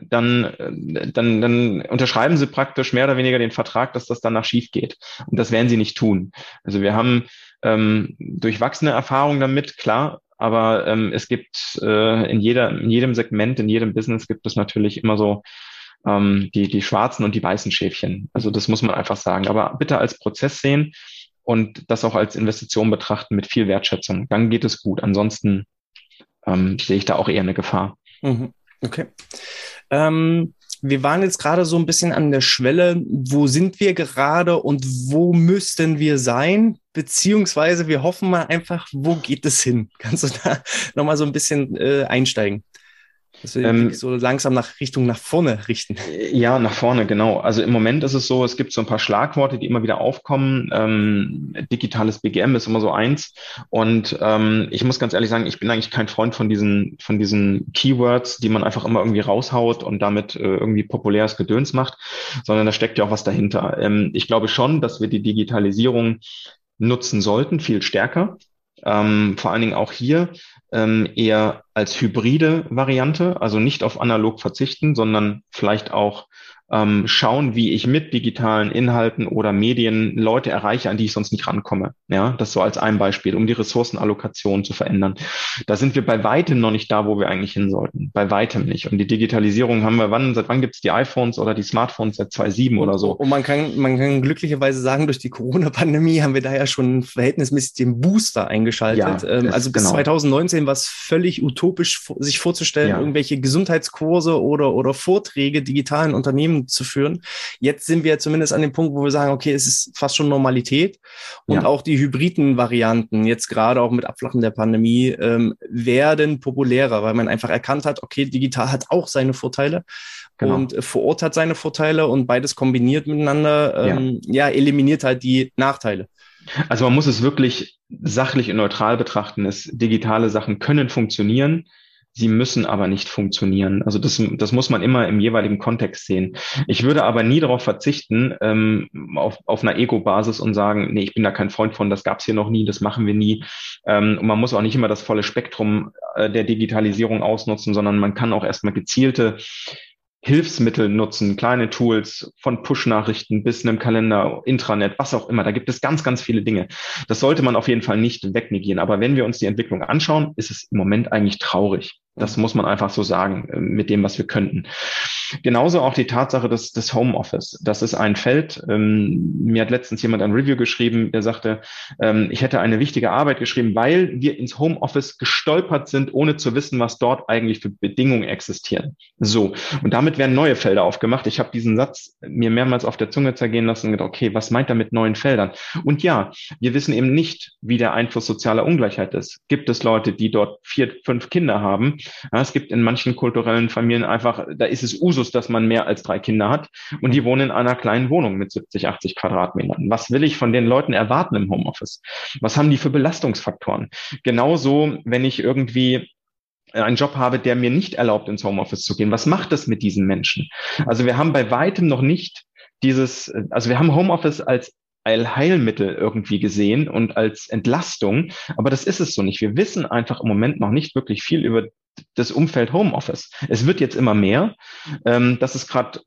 dann, äh, dann, dann unterschreiben sie praktisch mehr oder weniger den Vertrag, dass das danach schief geht. Und das werden sie nicht tun. Also wir haben ähm, durchwachsene Erfahrungen damit, klar, aber ähm, es gibt äh, in, jeder, in jedem Segment, in jedem Business gibt es natürlich immer so ähm, die, die schwarzen und die weißen Schäfchen. Also das muss man einfach sagen. Aber bitte als Prozess sehen und das auch als Investition betrachten mit viel Wertschätzung. Dann geht es gut. Ansonsten ähm, sehe ich da auch eher eine Gefahr. Mhm. Okay. Ähm, wir waren jetzt gerade so ein bisschen an der Schwelle, wo sind wir gerade und wo müssten wir sein? Beziehungsweise wir hoffen mal einfach, wo geht es hin? Kannst du da nochmal so ein bisschen äh, einsteigen? Dass wir ähm, so langsam nach Richtung nach vorne richten. Ja, nach vorne, genau. Also im Moment ist es so, es gibt so ein paar Schlagworte, die immer wieder aufkommen. Ähm, digitales BGM ist immer so eins. Und ähm, ich muss ganz ehrlich sagen, ich bin eigentlich kein Freund von diesen, von diesen Keywords, die man einfach immer irgendwie raushaut und damit äh, irgendwie populäres Gedöns macht, sondern da steckt ja auch was dahinter. Ähm, ich glaube schon, dass wir die Digitalisierung nutzen sollten, viel stärker. Ähm, vor allen Dingen auch hier ähm, eher als hybride Variante, also nicht auf analog verzichten, sondern vielleicht auch ähm, schauen, wie ich mit digitalen Inhalten oder Medien Leute erreiche, an die ich sonst nicht rankomme. Ja, das so als ein Beispiel, um die Ressourcenallokation zu verändern. Da sind wir bei weitem noch nicht da, wo wir eigentlich hin sollten. Bei weitem nicht. Und die Digitalisierung haben wir, wann, seit wann gibt es die iPhones oder die Smartphones? Seit 2007 oder so. Und man kann, man kann glücklicherweise sagen, durch die Corona-Pandemie haben wir da ja schon verhältnismäßig den Booster eingeschaltet. Ja, ähm, also bis genau. 2019 war es völlig utopisch, sich vorzustellen, ja. irgendwelche Gesundheitskurse oder, oder Vorträge digitalen Unternehmen zu führen. Jetzt sind wir zumindest an dem Punkt, wo wir sagen, okay, es ist fast schon Normalität. Und ja. auch die hybriden Varianten, jetzt gerade auch mit Abflachen der Pandemie, ähm, werden populärer, weil man einfach erkannt hat, okay, digital hat auch seine Vorteile. Genau. Und vor Ort hat seine Vorteile und beides kombiniert miteinander, ähm, ja. ja, eliminiert halt die Nachteile. Also man muss es wirklich sachlich und neutral betrachten. Es, digitale Sachen können funktionieren. Sie müssen aber nicht funktionieren. Also das, das muss man immer im jeweiligen Kontext sehen. Ich würde aber nie darauf verzichten, ähm, auf, auf einer Ego-Basis und sagen, nee, ich bin da kein Freund von, das gab's hier noch nie, das machen wir nie. Ähm, und man muss auch nicht immer das volle Spektrum äh, der Digitalisierung ausnutzen, sondern man kann auch erstmal gezielte Hilfsmittel nutzen, kleine Tools von Push-Nachrichten bis einem Kalender, Intranet, was auch immer. Da gibt es ganz, ganz viele Dinge. Das sollte man auf jeden Fall nicht wegnegieren. Aber wenn wir uns die Entwicklung anschauen, ist es im Moment eigentlich traurig. Das muss man einfach so sagen, äh, mit dem, was wir könnten. Genauso auch die Tatsache des, des Homeoffice. Das ist ein Feld. Ähm, mir hat letztens jemand ein Review geschrieben, der sagte, ähm, ich hätte eine wichtige Arbeit geschrieben, weil wir ins Homeoffice gestolpert sind, ohne zu wissen, was dort eigentlich für Bedingungen existieren. So. Und damit werden neue Felder aufgemacht. Ich habe diesen Satz mir mehrmals auf der Zunge zergehen lassen und gedacht, okay, was meint er mit neuen Feldern? Und ja, wir wissen eben nicht, wie der Einfluss sozialer Ungleichheit ist. Gibt es Leute, die dort vier, fünf Kinder haben? Ja, es gibt in manchen kulturellen Familien einfach, da ist es Usus, dass man mehr als drei Kinder hat und die wohnen in einer kleinen Wohnung mit 70, 80 Quadratmetern. Was will ich von den Leuten erwarten im Homeoffice? Was haben die für Belastungsfaktoren? Genauso, wenn ich irgendwie einen Job habe, der mir nicht erlaubt, ins Homeoffice zu gehen. Was macht das mit diesen Menschen? Also wir haben bei weitem noch nicht dieses, also wir haben Homeoffice als Heilmittel irgendwie gesehen und als Entlastung. Aber das ist es so nicht. Wir wissen einfach im Moment noch nicht wirklich viel über das Umfeld Homeoffice. Es wird jetzt immer mehr. Ähm, das ist gerade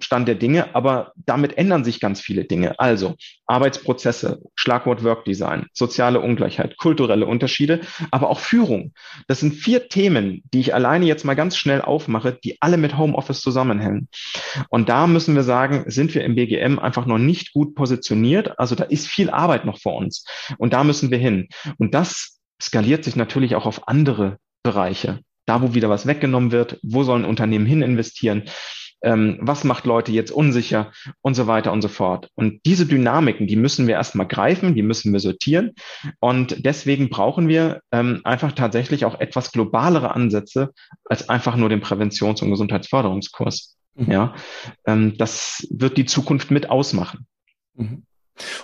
Stand der Dinge, aber damit ändern sich ganz viele Dinge. Also Arbeitsprozesse, Schlagwort Workdesign, soziale Ungleichheit, kulturelle Unterschiede, aber auch Führung. Das sind vier Themen, die ich alleine jetzt mal ganz schnell aufmache, die alle mit Homeoffice zusammenhängen. Und da müssen wir sagen, sind wir im BGM einfach noch nicht gut positioniert. Also da ist viel Arbeit noch vor uns. Und da müssen wir hin. Und das skaliert sich natürlich auch auf andere Bereiche. Da, wo wieder was weggenommen wird, wo sollen Unternehmen hin investieren? ähm, was macht Leute jetzt unsicher und so weiter und so fort. Und diese Dynamiken, die müssen wir erstmal greifen, die müssen wir sortieren. Und deswegen brauchen wir ähm, einfach tatsächlich auch etwas globalere Ansätze als einfach nur den Präventions- und Gesundheitsförderungskurs. Mhm. Ja, ähm, das wird die Zukunft mit ausmachen. Mhm.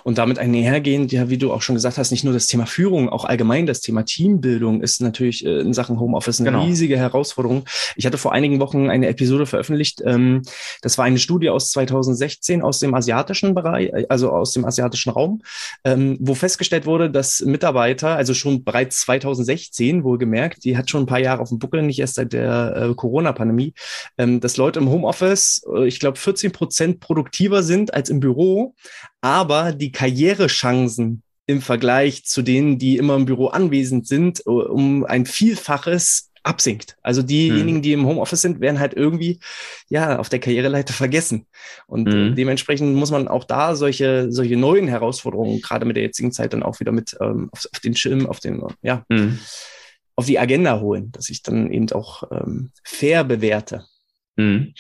Und damit einhergehend, ja, wie du auch schon gesagt hast, nicht nur das Thema Führung, auch allgemein das Thema Teambildung ist natürlich äh, in Sachen Homeoffice eine genau. riesige Herausforderung. Ich hatte vor einigen Wochen eine Episode veröffentlicht. Ähm, das war eine Studie aus 2016 aus dem asiatischen Bereich, äh, also aus dem asiatischen Raum, ähm, wo festgestellt wurde, dass Mitarbeiter, also schon bereits 2016 wohlgemerkt, die hat schon ein paar Jahre auf dem Buckel, nicht erst seit der äh, Corona-Pandemie, ähm, dass Leute im Homeoffice, ich glaube, 14 Prozent produktiver sind als im Büro, aber die Karrierechancen im Vergleich zu denen, die immer im Büro anwesend sind, äh, um ein Vielfaches absinkt. Also diejenigen, hm. die im Homeoffice sind, werden halt irgendwie ja auf der Karriereleiter vergessen. Und hm. dementsprechend muss man auch da solche solche neuen Herausforderungen gerade mit der jetzigen Zeit dann auch wieder mit ähm, auf, auf, den Schirm, auf den ja hm. auf die Agenda holen, dass ich dann eben auch ähm, fair bewerte. Mhm.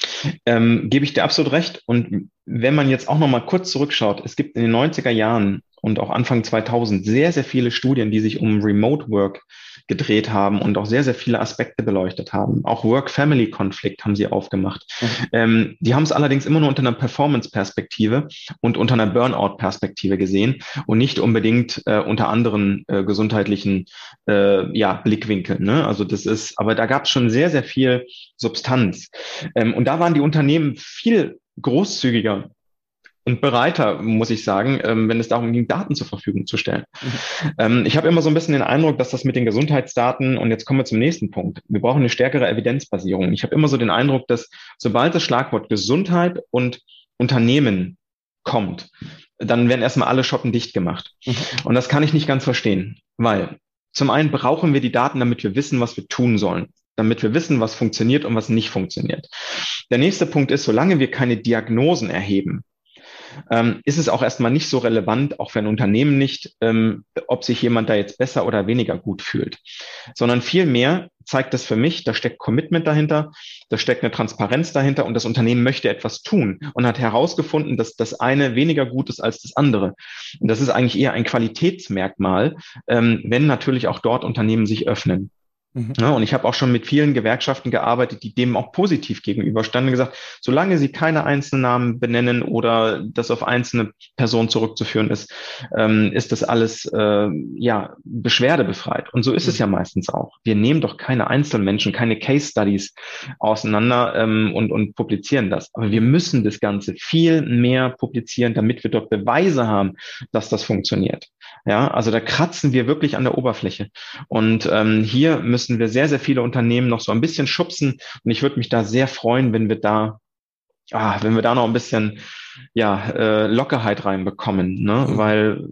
Ähm, Gebe ich dir absolut recht. Und wenn man jetzt auch noch mal kurz zurückschaut, es gibt in den 90er Jahren und auch Anfang 2000 sehr, sehr viele Studien, die sich um Remote Work gedreht haben und auch sehr, sehr viele Aspekte beleuchtet haben. Auch Work-Family-Konflikt haben sie aufgemacht. Mhm. Ähm, die haben es allerdings immer nur unter einer Performance-Perspektive und unter einer Burnout-Perspektive gesehen und nicht unbedingt äh, unter anderen äh, gesundheitlichen äh, ja, Blickwinkeln. Ne? Also das ist, aber da gab es schon sehr, sehr viel Substanz. Ähm, und da waren die Unternehmen viel großzügiger und bereiter, muss ich sagen, ähm, wenn es darum ging, Daten zur Verfügung zu stellen. Mhm. Ähm, ich habe immer so ein bisschen den Eindruck, dass das mit den Gesundheitsdaten, und jetzt kommen wir zum nächsten Punkt, wir brauchen eine stärkere Evidenzbasierung. Ich habe immer so den Eindruck, dass sobald das Schlagwort Gesundheit und Unternehmen kommt, dann werden erstmal alle Schotten dicht gemacht. Mhm. Und das kann ich nicht ganz verstehen, weil zum einen brauchen wir die Daten, damit wir wissen, was wir tun sollen damit wir wissen, was funktioniert und was nicht funktioniert. Der nächste Punkt ist, solange wir keine Diagnosen erheben, ähm, ist es auch erstmal nicht so relevant, auch für ein Unternehmen nicht, ähm, ob sich jemand da jetzt besser oder weniger gut fühlt, sondern vielmehr zeigt das für mich, da steckt Commitment dahinter, da steckt eine Transparenz dahinter und das Unternehmen möchte etwas tun und hat herausgefunden, dass das eine weniger gut ist als das andere. Und das ist eigentlich eher ein Qualitätsmerkmal, ähm, wenn natürlich auch dort Unternehmen sich öffnen. Mhm. Ja, und ich habe auch schon mit vielen Gewerkschaften gearbeitet, die dem auch positiv gegenüberstanden und gesagt, solange sie keine einzelnen Namen benennen oder das auf einzelne Personen zurückzuführen ist, ähm, ist das alles äh, ja beschwerdebefreit. Und so ist mhm. es ja meistens auch. Wir nehmen doch keine Einzelmenschen, keine Case Studies auseinander ähm, und, und publizieren das. Aber wir müssen das Ganze viel mehr publizieren, damit wir dort Beweise haben, dass das funktioniert. Ja, also da kratzen wir wirklich an der Oberfläche. Und ähm, hier müssen wir sehr, sehr viele Unternehmen noch so ein bisschen schubsen. Und ich würde mich da sehr freuen, wenn wir da, ah, wenn wir da noch ein bisschen ja, äh, Lockerheit reinbekommen, ne? Mhm. Weil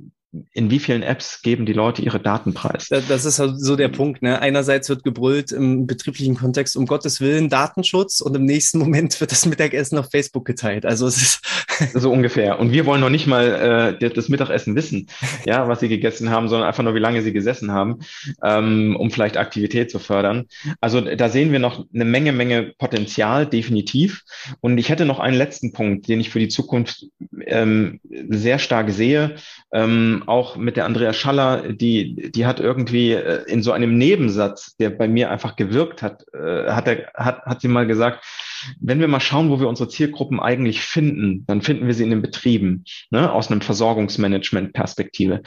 in wie vielen Apps geben die Leute ihre Daten preis? Das ist halt so der Punkt. Ne? Einerseits wird gebrüllt im betrieblichen Kontext um Gottes Willen Datenschutz und im nächsten Moment wird das Mittagessen auf Facebook geteilt. Also es ist so ungefähr. Und wir wollen noch nicht mal äh, das Mittagessen wissen, ja, was sie gegessen haben, sondern einfach nur, wie lange sie gesessen haben, ähm, um vielleicht Aktivität zu fördern. Also da sehen wir noch eine Menge, Menge Potenzial, definitiv. Und ich hätte noch einen letzten Punkt, den ich für die Zukunft ähm, sehr stark sehe. Ähm, auch mit der Andrea Schaller, die, die hat irgendwie äh, in so einem Nebensatz, der bei mir einfach gewirkt hat, äh, hat, er, hat, hat sie mal gesagt, wenn wir mal schauen, wo wir unsere Zielgruppen eigentlich finden, dann finden wir sie in den Betrieben, ne, aus einem Versorgungsmanagement-Perspektive.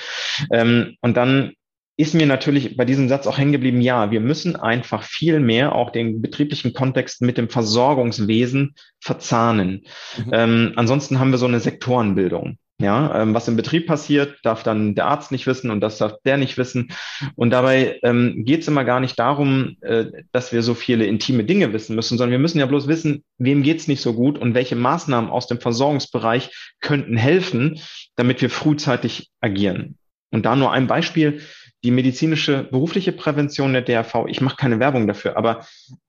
Ähm, und dann ist mir natürlich bei diesem Satz auch hängen geblieben, ja, wir müssen einfach viel mehr auch den betrieblichen Kontext mit dem Versorgungswesen verzahnen. Mhm. Ähm, ansonsten haben wir so eine Sektorenbildung. Ja, ähm, was im Betrieb passiert, darf dann der Arzt nicht wissen und das darf der nicht wissen. Und dabei ähm, geht es immer gar nicht darum, äh, dass wir so viele intime Dinge wissen müssen, sondern wir müssen ja bloß wissen, wem geht's nicht so gut und welche Maßnahmen aus dem Versorgungsbereich könnten helfen, damit wir frühzeitig agieren. Und da nur ein Beispiel, die medizinische berufliche Prävention der DRV. Ich mache keine Werbung dafür, aber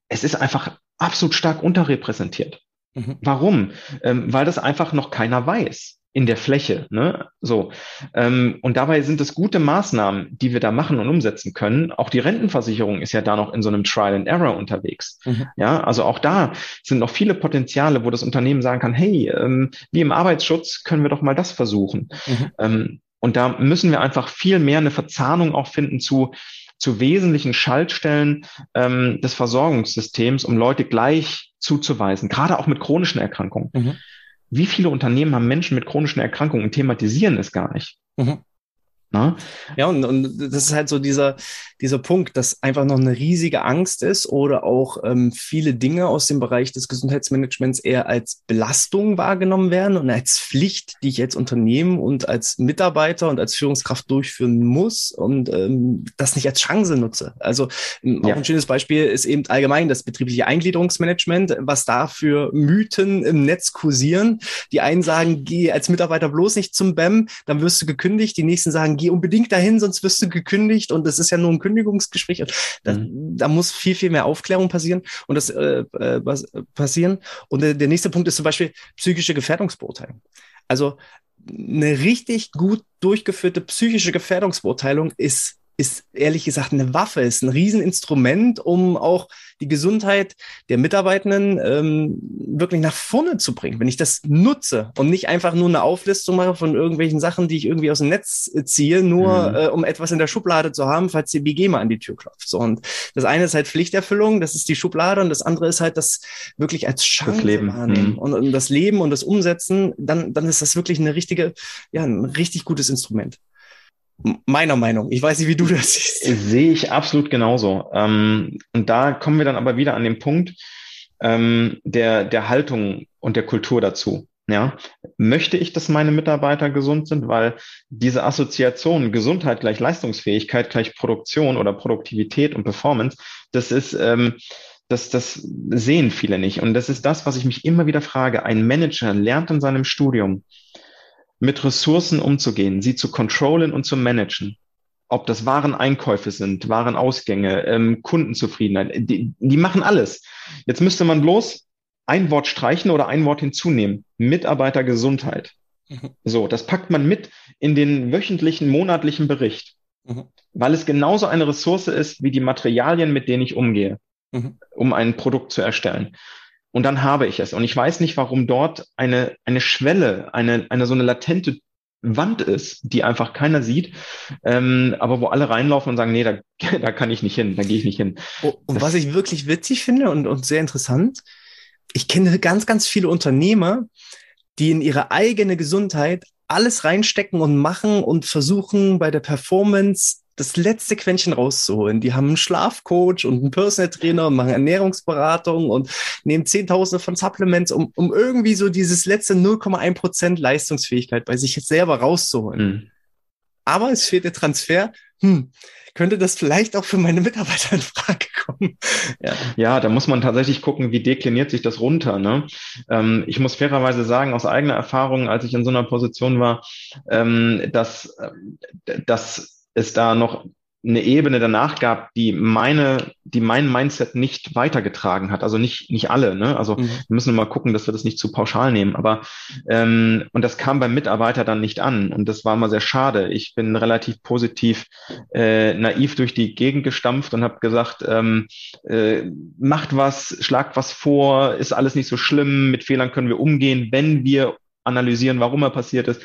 es ist einfach absolut stark unterrepräsentiert. Mhm. Warum? Ähm, weil das einfach noch keiner weiß in der Fläche. Ne? So. Ähm, und dabei sind es gute Maßnahmen, die wir da machen und umsetzen können. Auch die Rentenversicherung ist ja da noch in so einem Trial and Error unterwegs. Mhm. Ja, also auch da sind noch viele Potenziale, wo das Unternehmen sagen kann, hey, ähm, wie im Arbeitsschutz können wir doch mal das versuchen. Mhm. Ähm, und da müssen wir einfach viel mehr eine Verzahnung auch finden zu zu wesentlichen Schaltstellen ähm, des Versorgungssystems, um Leute gleich zuzuweisen, gerade auch mit chronischen Erkrankungen. Mhm wie viele Unternehmen haben Menschen mit chronischen Erkrankungen thematisieren es gar nicht? Mhm. Na? Ja, und, und das ist halt so dieser, dieser Punkt, dass einfach noch eine riesige Angst ist oder auch ähm, viele Dinge aus dem Bereich des Gesundheitsmanagements eher als Belastung wahrgenommen werden und als Pflicht, die ich als Unternehmen und als Mitarbeiter und als Führungskraft durchführen muss und ähm, das nicht als Chance nutze. Also ähm, ja. auch ein schönes Beispiel ist eben allgemein das betriebliche Eingliederungsmanagement, was da für Mythen im Netz kursieren. Die einen sagen, geh als Mitarbeiter bloß nicht zum BEM, dann wirst du gekündigt. Die nächsten sagen, geh unbedingt dahin, sonst wirst du gekündigt und das ist ja nur ein Kündigungsgespräch. Da, mhm. da muss viel, viel mehr Aufklärung passieren und das äh, äh, passieren. Und der, der nächste Punkt ist zum Beispiel psychische Gefährdungsbeurteilung. Also eine richtig gut durchgeführte psychische Gefährdungsbeurteilung ist ist ehrlich gesagt eine Waffe, ist ein Rieseninstrument, um auch die Gesundheit der Mitarbeitenden ähm, wirklich nach vorne zu bringen. Wenn ich das nutze und nicht einfach nur eine Auflistung mache von irgendwelchen Sachen, die ich irgendwie aus dem Netz ziehe, nur mhm. äh, um etwas in der Schublade zu haben, falls die BG mal an die Tür klopft. So, und das eine ist halt Pflichterfüllung, das ist die Schublade, und das andere ist halt das wirklich als Chance das Leben. wahrnehmen mhm. und, und das Leben und das Umsetzen, dann, dann ist das wirklich eine richtige, ja, ein richtig gutes Instrument meiner Meinung. Ich weiß nicht, wie du das siehst. Sehe ich absolut genauso. Ähm, und da kommen wir dann aber wieder an den Punkt ähm, der, der Haltung und der Kultur dazu. Ja, möchte ich, dass meine Mitarbeiter gesund sind, weil diese Assoziation Gesundheit gleich Leistungsfähigkeit gleich Produktion oder Produktivität und Performance, das ist, ähm, das, das sehen viele nicht. Und das ist das, was ich mich immer wieder frage. Ein Manager lernt in seinem Studium, mit Ressourcen umzugehen, sie zu controllen und zu managen. Ob das Wareneinkäufe sind, Warenausgänge, ähm, Kundenzufriedenheit, die, die machen alles. Jetzt müsste man bloß ein Wort streichen oder ein Wort hinzunehmen. Mitarbeitergesundheit. Mhm. So, das packt man mit in den wöchentlichen, monatlichen Bericht, mhm. weil es genauso eine Ressource ist wie die Materialien, mit denen ich umgehe, mhm. um ein Produkt zu erstellen. Und dann habe ich es. Und ich weiß nicht, warum dort eine, eine Schwelle, eine, eine so eine latente Wand ist, die einfach keiner sieht, ähm, aber wo alle reinlaufen und sagen, nee, da, da kann ich nicht hin, da gehe ich nicht hin. Oh, und das, was ich wirklich witzig finde und, und sehr interessant, ich kenne ganz, ganz viele Unternehmer, die in ihre eigene Gesundheit alles reinstecken und machen und versuchen bei der Performance das letzte Quäntchen rauszuholen. Die haben einen Schlafcoach und einen Personal Trainer und machen Ernährungsberatung und nehmen Zehntausende von Supplements, um, um irgendwie so dieses letzte 0,1 Prozent Leistungsfähigkeit bei sich jetzt selber rauszuholen. Mhm. Aber es fehlt der Transfer. Hm, könnte das vielleicht auch für meine Mitarbeiter in Frage kommen. Ja, ja da muss man tatsächlich gucken, wie dekliniert sich das runter. Ne? Ähm, ich muss fairerweise sagen, aus eigener Erfahrung, als ich in so einer Position war, ähm, dass, äh, dass es da noch eine Ebene danach gab, die meine, die mein Mindset nicht weitergetragen hat. Also nicht, nicht alle. Ne? Also mhm. wir müssen mal gucken, dass wir das nicht zu pauschal nehmen. Aber ähm, und das kam beim Mitarbeiter dann nicht an. Und das war mal sehr schade. Ich bin relativ positiv äh, naiv durch die Gegend gestampft und habe gesagt, ähm, äh, macht was, schlagt was vor, ist alles nicht so schlimm, mit Fehlern können wir umgehen, wenn wir analysieren, warum er passiert ist.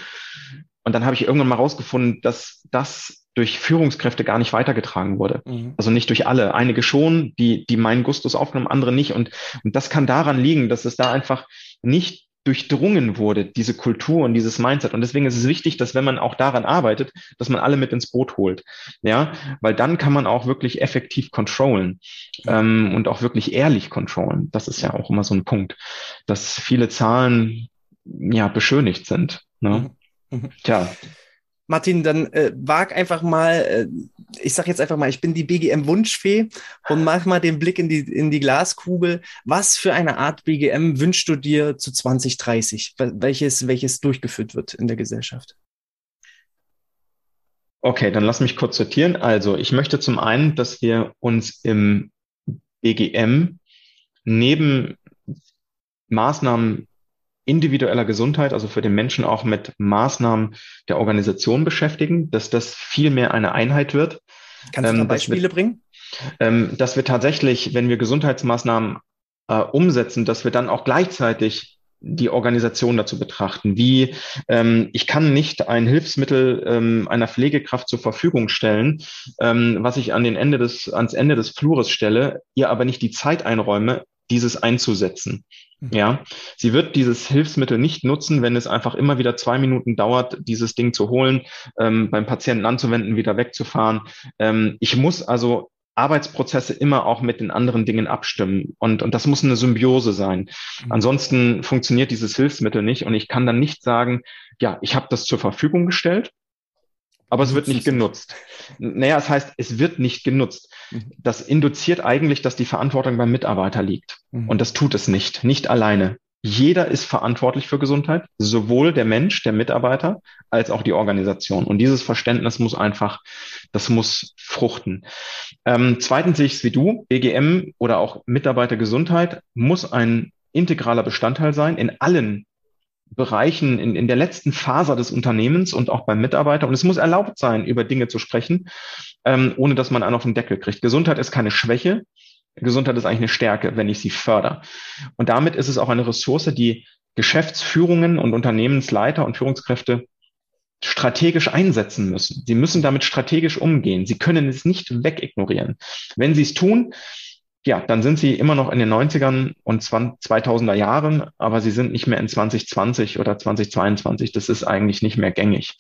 Und dann habe ich irgendwann mal rausgefunden, dass das durch Führungskräfte gar nicht weitergetragen wurde. Mhm. Also nicht durch alle. Einige schon, die, die meinen Gustus aufgenommen, andere nicht. Und, und das kann daran liegen, dass es da einfach nicht durchdrungen wurde, diese Kultur und dieses Mindset. Und deswegen ist es wichtig, dass wenn man auch daran arbeitet, dass man alle mit ins Boot holt. Ja, weil dann kann man auch wirklich effektiv controllen ähm, und auch wirklich ehrlich controllen. Das ist ja auch immer so ein Punkt, dass viele Zahlen ja beschönigt sind. Ne? Mhm. mhm. Tja. Martin, dann äh, wag einfach mal, äh, ich sag jetzt einfach mal, ich bin die BGM Wunschfee und mach mal den Blick in die, in die Glaskugel. Was für eine Art BGM wünschst du dir zu 2030? Welches, welches durchgeführt wird in der Gesellschaft? Okay, dann lass mich kurz sortieren. Also, ich möchte zum einen, dass wir uns im BGM neben Maßnahmen individueller Gesundheit, also für den Menschen auch mit Maßnahmen der Organisation beschäftigen, dass das viel mehr eine Einheit wird. Kannst du da ähm, Beispiele wir, bringen? Ähm, dass wir tatsächlich, wenn wir Gesundheitsmaßnahmen äh, umsetzen, dass wir dann auch gleichzeitig die Organisation dazu betrachten. Wie ähm, ich kann nicht ein Hilfsmittel ähm, einer Pflegekraft zur Verfügung stellen, ähm, was ich an den Ende des, ans Ende des Flures stelle, ihr aber nicht die Zeit einräume, dieses einzusetzen. Mhm. Ja, sie wird dieses Hilfsmittel nicht nutzen, wenn es einfach immer wieder zwei Minuten dauert, dieses Ding zu holen, ähm, beim Patienten anzuwenden, wieder wegzufahren. Ähm, ich muss also Arbeitsprozesse immer auch mit den anderen Dingen abstimmen. Und, und das muss eine Symbiose sein. Mhm. Ansonsten funktioniert dieses Hilfsmittel nicht. Und ich kann dann nicht sagen, ja, ich habe das zur Verfügung gestellt aber es wird nicht genutzt. Naja, das heißt, es wird nicht genutzt. Mhm. Das induziert eigentlich, dass die Verantwortung beim Mitarbeiter liegt. Mhm. Und das tut es nicht, nicht alleine. Jeder ist verantwortlich für Gesundheit, sowohl der Mensch, der Mitarbeiter, als auch die Organisation. Und dieses Verständnis muss einfach, das muss fruchten. Ähm, zweitens sehe ich es wie du, BGM oder auch Mitarbeitergesundheit muss ein integraler Bestandteil sein in allen Bereichen, in, in der letzten Phase des Unternehmens und auch beim Mitarbeiter. Und es muss erlaubt sein, über Dinge zu sprechen, ähm, ohne dass man einen auf den Deckel kriegt. Gesundheit ist keine Schwäche. Gesundheit ist eigentlich eine Stärke, wenn ich sie fördere. Und damit ist es auch eine Ressource, die Geschäftsführungen und Unternehmensleiter und Führungskräfte strategisch einsetzen müssen. Sie müssen damit strategisch umgehen. Sie können es nicht wegignorieren. Wenn Sie es tun, ja, dann sind sie immer noch in den 90ern und 2000er Jahren, aber sie sind nicht mehr in 2020 oder 2022. Das ist eigentlich nicht mehr gängig.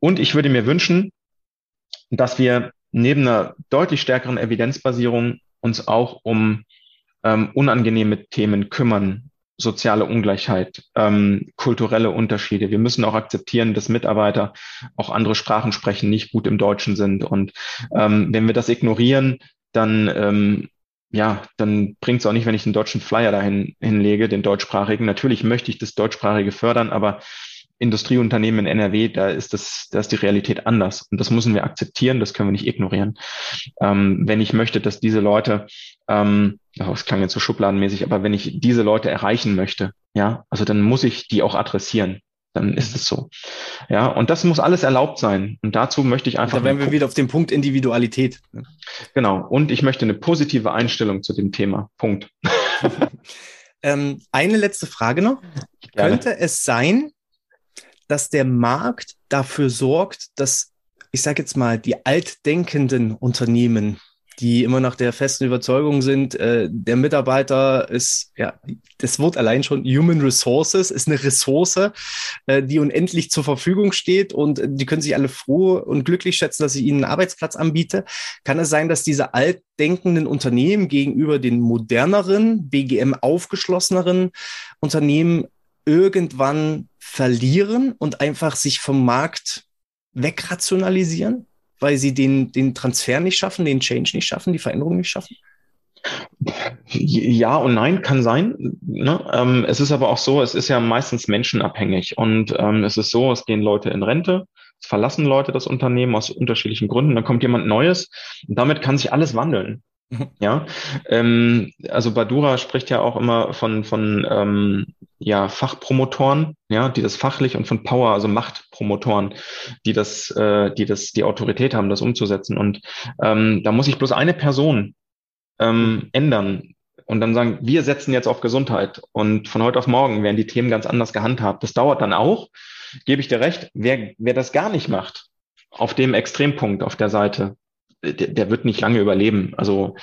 Und ich würde mir wünschen, dass wir neben einer deutlich stärkeren Evidenzbasierung uns auch um ähm, unangenehme Themen kümmern soziale Ungleichheit, ähm, kulturelle Unterschiede. Wir müssen auch akzeptieren, dass Mitarbeiter auch andere Sprachen sprechen, nicht gut im Deutschen sind. Und ähm, wenn wir das ignorieren, dann ähm, ja, dann bringt es auch nicht, wenn ich den deutschen Flyer dahin hinlege, den deutschsprachigen. Natürlich möchte ich das deutschsprachige fördern, aber Industrieunternehmen in NRW, da ist das, da ist die Realität anders. Und das müssen wir akzeptieren, das können wir nicht ignorieren. Ähm, wenn ich möchte, dass diese Leute, ähm, das klang jetzt so schubladenmäßig, aber wenn ich diese Leute erreichen möchte, ja, also dann muss ich die auch adressieren. Dann ist es so. Ja, und das muss alles erlaubt sein. Und dazu möchte ich einfach. Da wären wir wieder auf den Punkt Individualität. Genau. Und ich möchte eine positive Einstellung zu dem Thema. Punkt. ähm, eine letzte Frage noch. Gerne. Könnte es sein, dass der Markt dafür sorgt, dass, ich sage jetzt mal, die altdenkenden Unternehmen, die immer nach der festen Überzeugung sind, äh, der Mitarbeiter ist, ja, das Wort allein schon Human Resources, ist eine Ressource, äh, die unendlich zur Verfügung steht und die können sich alle froh und glücklich schätzen, dass ich ihnen einen Arbeitsplatz anbiete. Kann es sein, dass diese altdenkenden Unternehmen gegenüber den moderneren, BGM aufgeschlosseneren Unternehmen irgendwann verlieren und einfach sich vom Markt wegrationalisieren, weil sie den, den Transfer nicht schaffen, den Change nicht schaffen, die Veränderung nicht schaffen? Ja und nein, kann sein. Ne? Ähm, es ist aber auch so, es ist ja meistens menschenabhängig und ähm, es ist so, es gehen Leute in Rente, es verlassen Leute das Unternehmen aus unterschiedlichen Gründen, dann kommt jemand Neues und damit kann sich alles wandeln. Ja, ähm, also Badura spricht ja auch immer von, von ähm, ja, Fachpromotoren, ja, die das fachlich und von Power, also Machtpromotoren, die das, äh, die das, die Autorität haben, das umzusetzen. Und ähm, da muss ich bloß eine Person ähm, ändern und dann sagen, wir setzen jetzt auf Gesundheit und von heute auf morgen werden die Themen ganz anders gehandhabt. Das dauert dann auch, gebe ich dir recht, wer, wer das gar nicht macht, auf dem Extrempunkt auf der Seite, der, der wird nicht lange überleben. Also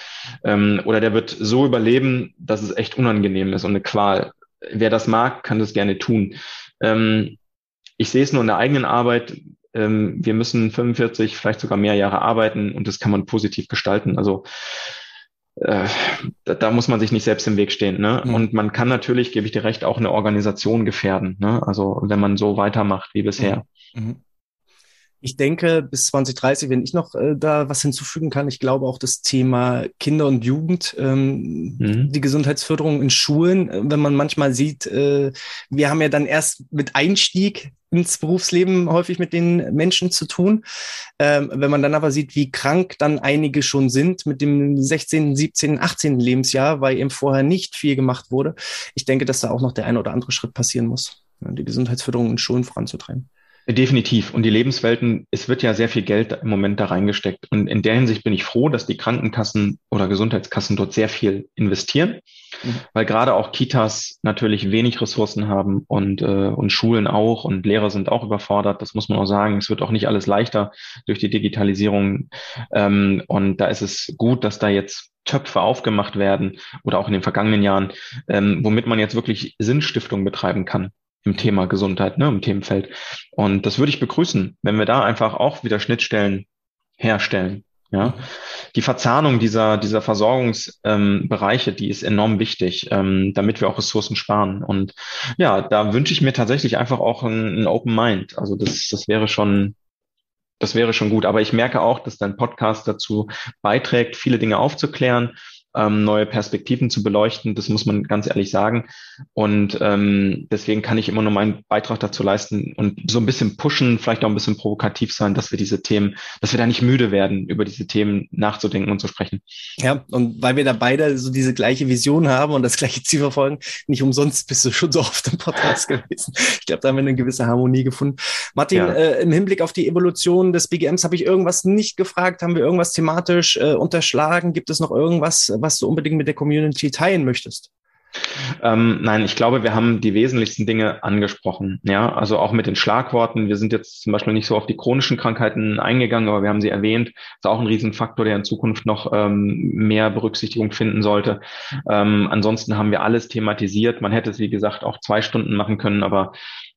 ähm, oder der wird so überleben, dass es echt unangenehm ist und eine Qual. Wer das mag, kann das gerne tun. Ähm, ich sehe es nur in der eigenen Arbeit. Ähm, wir müssen 45, vielleicht sogar mehr Jahre arbeiten und das kann man positiv gestalten. Also äh, da, da, muss man sich nicht selbst im Weg stehen. Ne? Mhm. Und man kann natürlich, gebe ich dir recht, auch eine Organisation gefährden. Ne? Also wenn man so weitermacht wie bisher. Mhm. mhm. Ich denke, bis 2030, wenn ich noch äh, da was hinzufügen kann, ich glaube auch das Thema Kinder und Jugend, ähm, mhm. die Gesundheitsförderung in Schulen, äh, wenn man manchmal sieht, äh, wir haben ja dann erst mit Einstieg ins Berufsleben häufig mit den Menschen zu tun. Ähm, wenn man dann aber sieht, wie krank dann einige schon sind mit dem 16., 17., 18. Lebensjahr, weil eben vorher nicht viel gemacht wurde. Ich denke, dass da auch noch der ein oder andere Schritt passieren muss, die Gesundheitsförderung in Schulen voranzutreiben. Definitiv. Und die Lebenswelten, es wird ja sehr viel Geld im Moment da reingesteckt. Und in der Hinsicht bin ich froh, dass die Krankenkassen oder Gesundheitskassen dort sehr viel investieren, mhm. weil gerade auch Kitas natürlich wenig Ressourcen haben und, äh, und Schulen auch und Lehrer sind auch überfordert. Das muss man auch sagen. Es wird auch nicht alles leichter durch die Digitalisierung. Ähm, und da ist es gut, dass da jetzt Töpfe aufgemacht werden oder auch in den vergangenen Jahren, ähm, womit man jetzt wirklich Sinnstiftung betreiben kann im Thema Gesundheit, ne, im Themenfeld. Und das würde ich begrüßen, wenn wir da einfach auch wieder Schnittstellen herstellen. Ja, die Verzahnung dieser, dieser Versorgungsbereiche, ähm, die ist enorm wichtig, ähm, damit wir auch Ressourcen sparen. Und ja, da wünsche ich mir tatsächlich einfach auch ein, ein Open Mind. Also das, das wäre schon, das wäre schon gut. Aber ich merke auch, dass dein Podcast dazu beiträgt, viele Dinge aufzuklären ähm, neue Perspektiven zu beleuchten. Das muss man ganz ehrlich sagen. Und ähm, deswegen kann ich immer nur meinen Beitrag dazu leisten und so ein bisschen pushen, vielleicht auch ein bisschen provokativ sein, dass wir diese Themen, dass wir da nicht müde werden, über diese Themen nachzudenken und zu sprechen. Ja, und weil wir da beide so diese gleiche Vision haben und das gleiche Ziel verfolgen, nicht umsonst bist du schon so oft im Podcast gewesen. Ich glaube, da haben wir eine gewisse Harmonie gefunden. Martin, ja. äh, im Hinblick auf die Evolution des BGMs habe ich irgendwas nicht gefragt. Haben wir irgendwas thematisch äh, unterschlagen? Gibt es noch irgendwas, was du unbedingt mit der Community teilen möchtest? Ähm, nein, ich glaube, wir haben die wesentlichsten Dinge angesprochen. Ja, also auch mit den Schlagworten. Wir sind jetzt zum Beispiel nicht so auf die chronischen Krankheiten eingegangen, aber wir haben sie erwähnt. Ist auch ein Riesenfaktor, der in Zukunft noch ähm, mehr Berücksichtigung finden sollte. Ähm, ansonsten haben wir alles thematisiert. Man hätte es, wie gesagt, auch zwei Stunden machen können, aber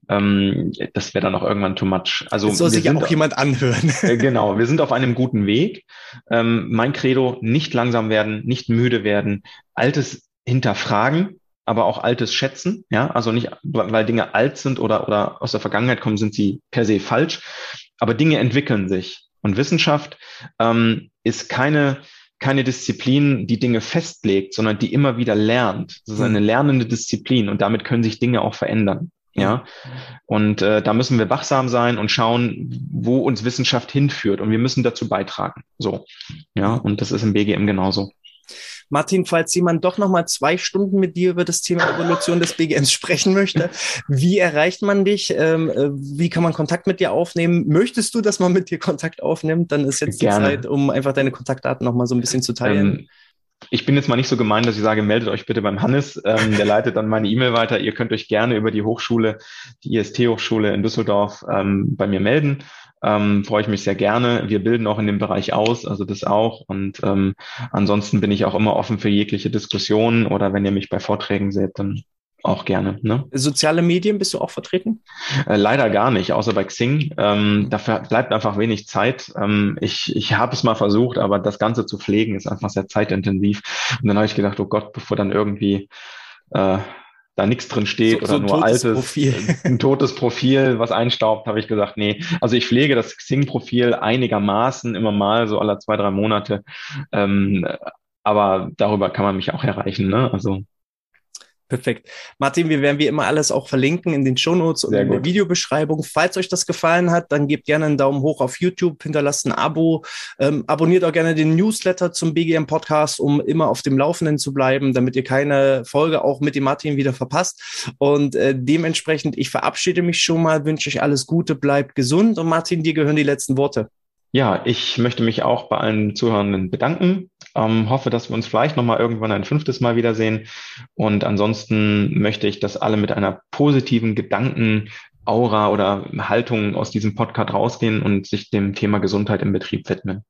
ähm, das wäre dann auch irgendwann too much. Also das soll sich ja auch jemand anhören. Äh, genau, wir sind auf einem guten Weg. Ähm, mein Credo, nicht langsam werden, nicht müde werden, Altes hinterfragen, aber auch Altes schätzen. Ja, also nicht, weil Dinge alt sind oder, oder aus der Vergangenheit kommen, sind sie per se falsch. Aber Dinge entwickeln sich. Und Wissenschaft ähm, ist keine, keine Disziplin, die Dinge festlegt, sondern die immer wieder lernt. Das ist eine mhm. lernende Disziplin und damit können sich Dinge auch verändern. Ja, und äh, da müssen wir wachsam sein und schauen, wo uns Wissenschaft hinführt und wir müssen dazu beitragen. So, ja, und das ist im BGM genauso. Martin, falls jemand doch noch mal zwei Stunden mit dir über das Thema Evolution des BGMs sprechen möchte, wie erreicht man dich? Ähm, äh, wie kann man Kontakt mit dir aufnehmen? Möchtest du, dass man mit dir Kontakt aufnimmt? Dann ist jetzt Gerne. die Zeit, um einfach deine Kontaktdaten noch mal so ein bisschen zu teilen. Ähm, ich bin jetzt mal nicht so gemein, dass ich sage, meldet euch bitte beim Hannes. Ähm, der leitet dann meine E-Mail weiter. Ihr könnt euch gerne über die Hochschule, die IST-Hochschule in Düsseldorf, ähm, bei mir melden ähm, freue ich mich sehr gerne. Wir bilden auch in dem Bereich aus, also das auch. Und ähm, ansonsten bin ich auch immer offen für jegliche Diskussionen oder wenn ihr mich bei Vorträgen seht, dann auch gerne. Ne? Soziale Medien bist du auch vertreten? Äh, leider gar nicht, außer bei Xing. Ähm, dafür bleibt einfach wenig Zeit. Ähm, ich ich habe es mal versucht, aber das Ganze zu pflegen ist einfach sehr zeitintensiv. Und dann habe ich gedacht, oh Gott, bevor dann irgendwie äh, da nichts drin steht so, oder so nur altes, Profil. Äh, ein totes Profil, was einstaubt, habe ich gesagt, nee. Also ich pflege das Xing-Profil einigermaßen immer mal, so alle zwei, drei Monate. Ähm, aber darüber kann man mich auch erreichen. Ne? Also Perfekt. Martin, wir werden wie immer alles auch verlinken in den Shownotes und in der Videobeschreibung. Falls euch das gefallen hat, dann gebt gerne einen Daumen hoch auf YouTube, hinterlasst ein Abo, ähm, abonniert auch gerne den Newsletter zum BGM Podcast, um immer auf dem Laufenden zu bleiben, damit ihr keine Folge auch mit dem Martin wieder verpasst. Und äh, dementsprechend, ich verabschiede mich schon mal, wünsche euch alles Gute, bleibt gesund und Martin, dir gehören die letzten Worte. Ja, ich möchte mich auch bei allen Zuhörenden bedanken. Ähm, hoffe, dass wir uns vielleicht nochmal irgendwann ein fünftes Mal wiedersehen. Und ansonsten möchte ich, dass alle mit einer positiven Gedanken Aura oder Haltung aus diesem Podcast rausgehen und sich dem Thema Gesundheit im Betrieb widmen.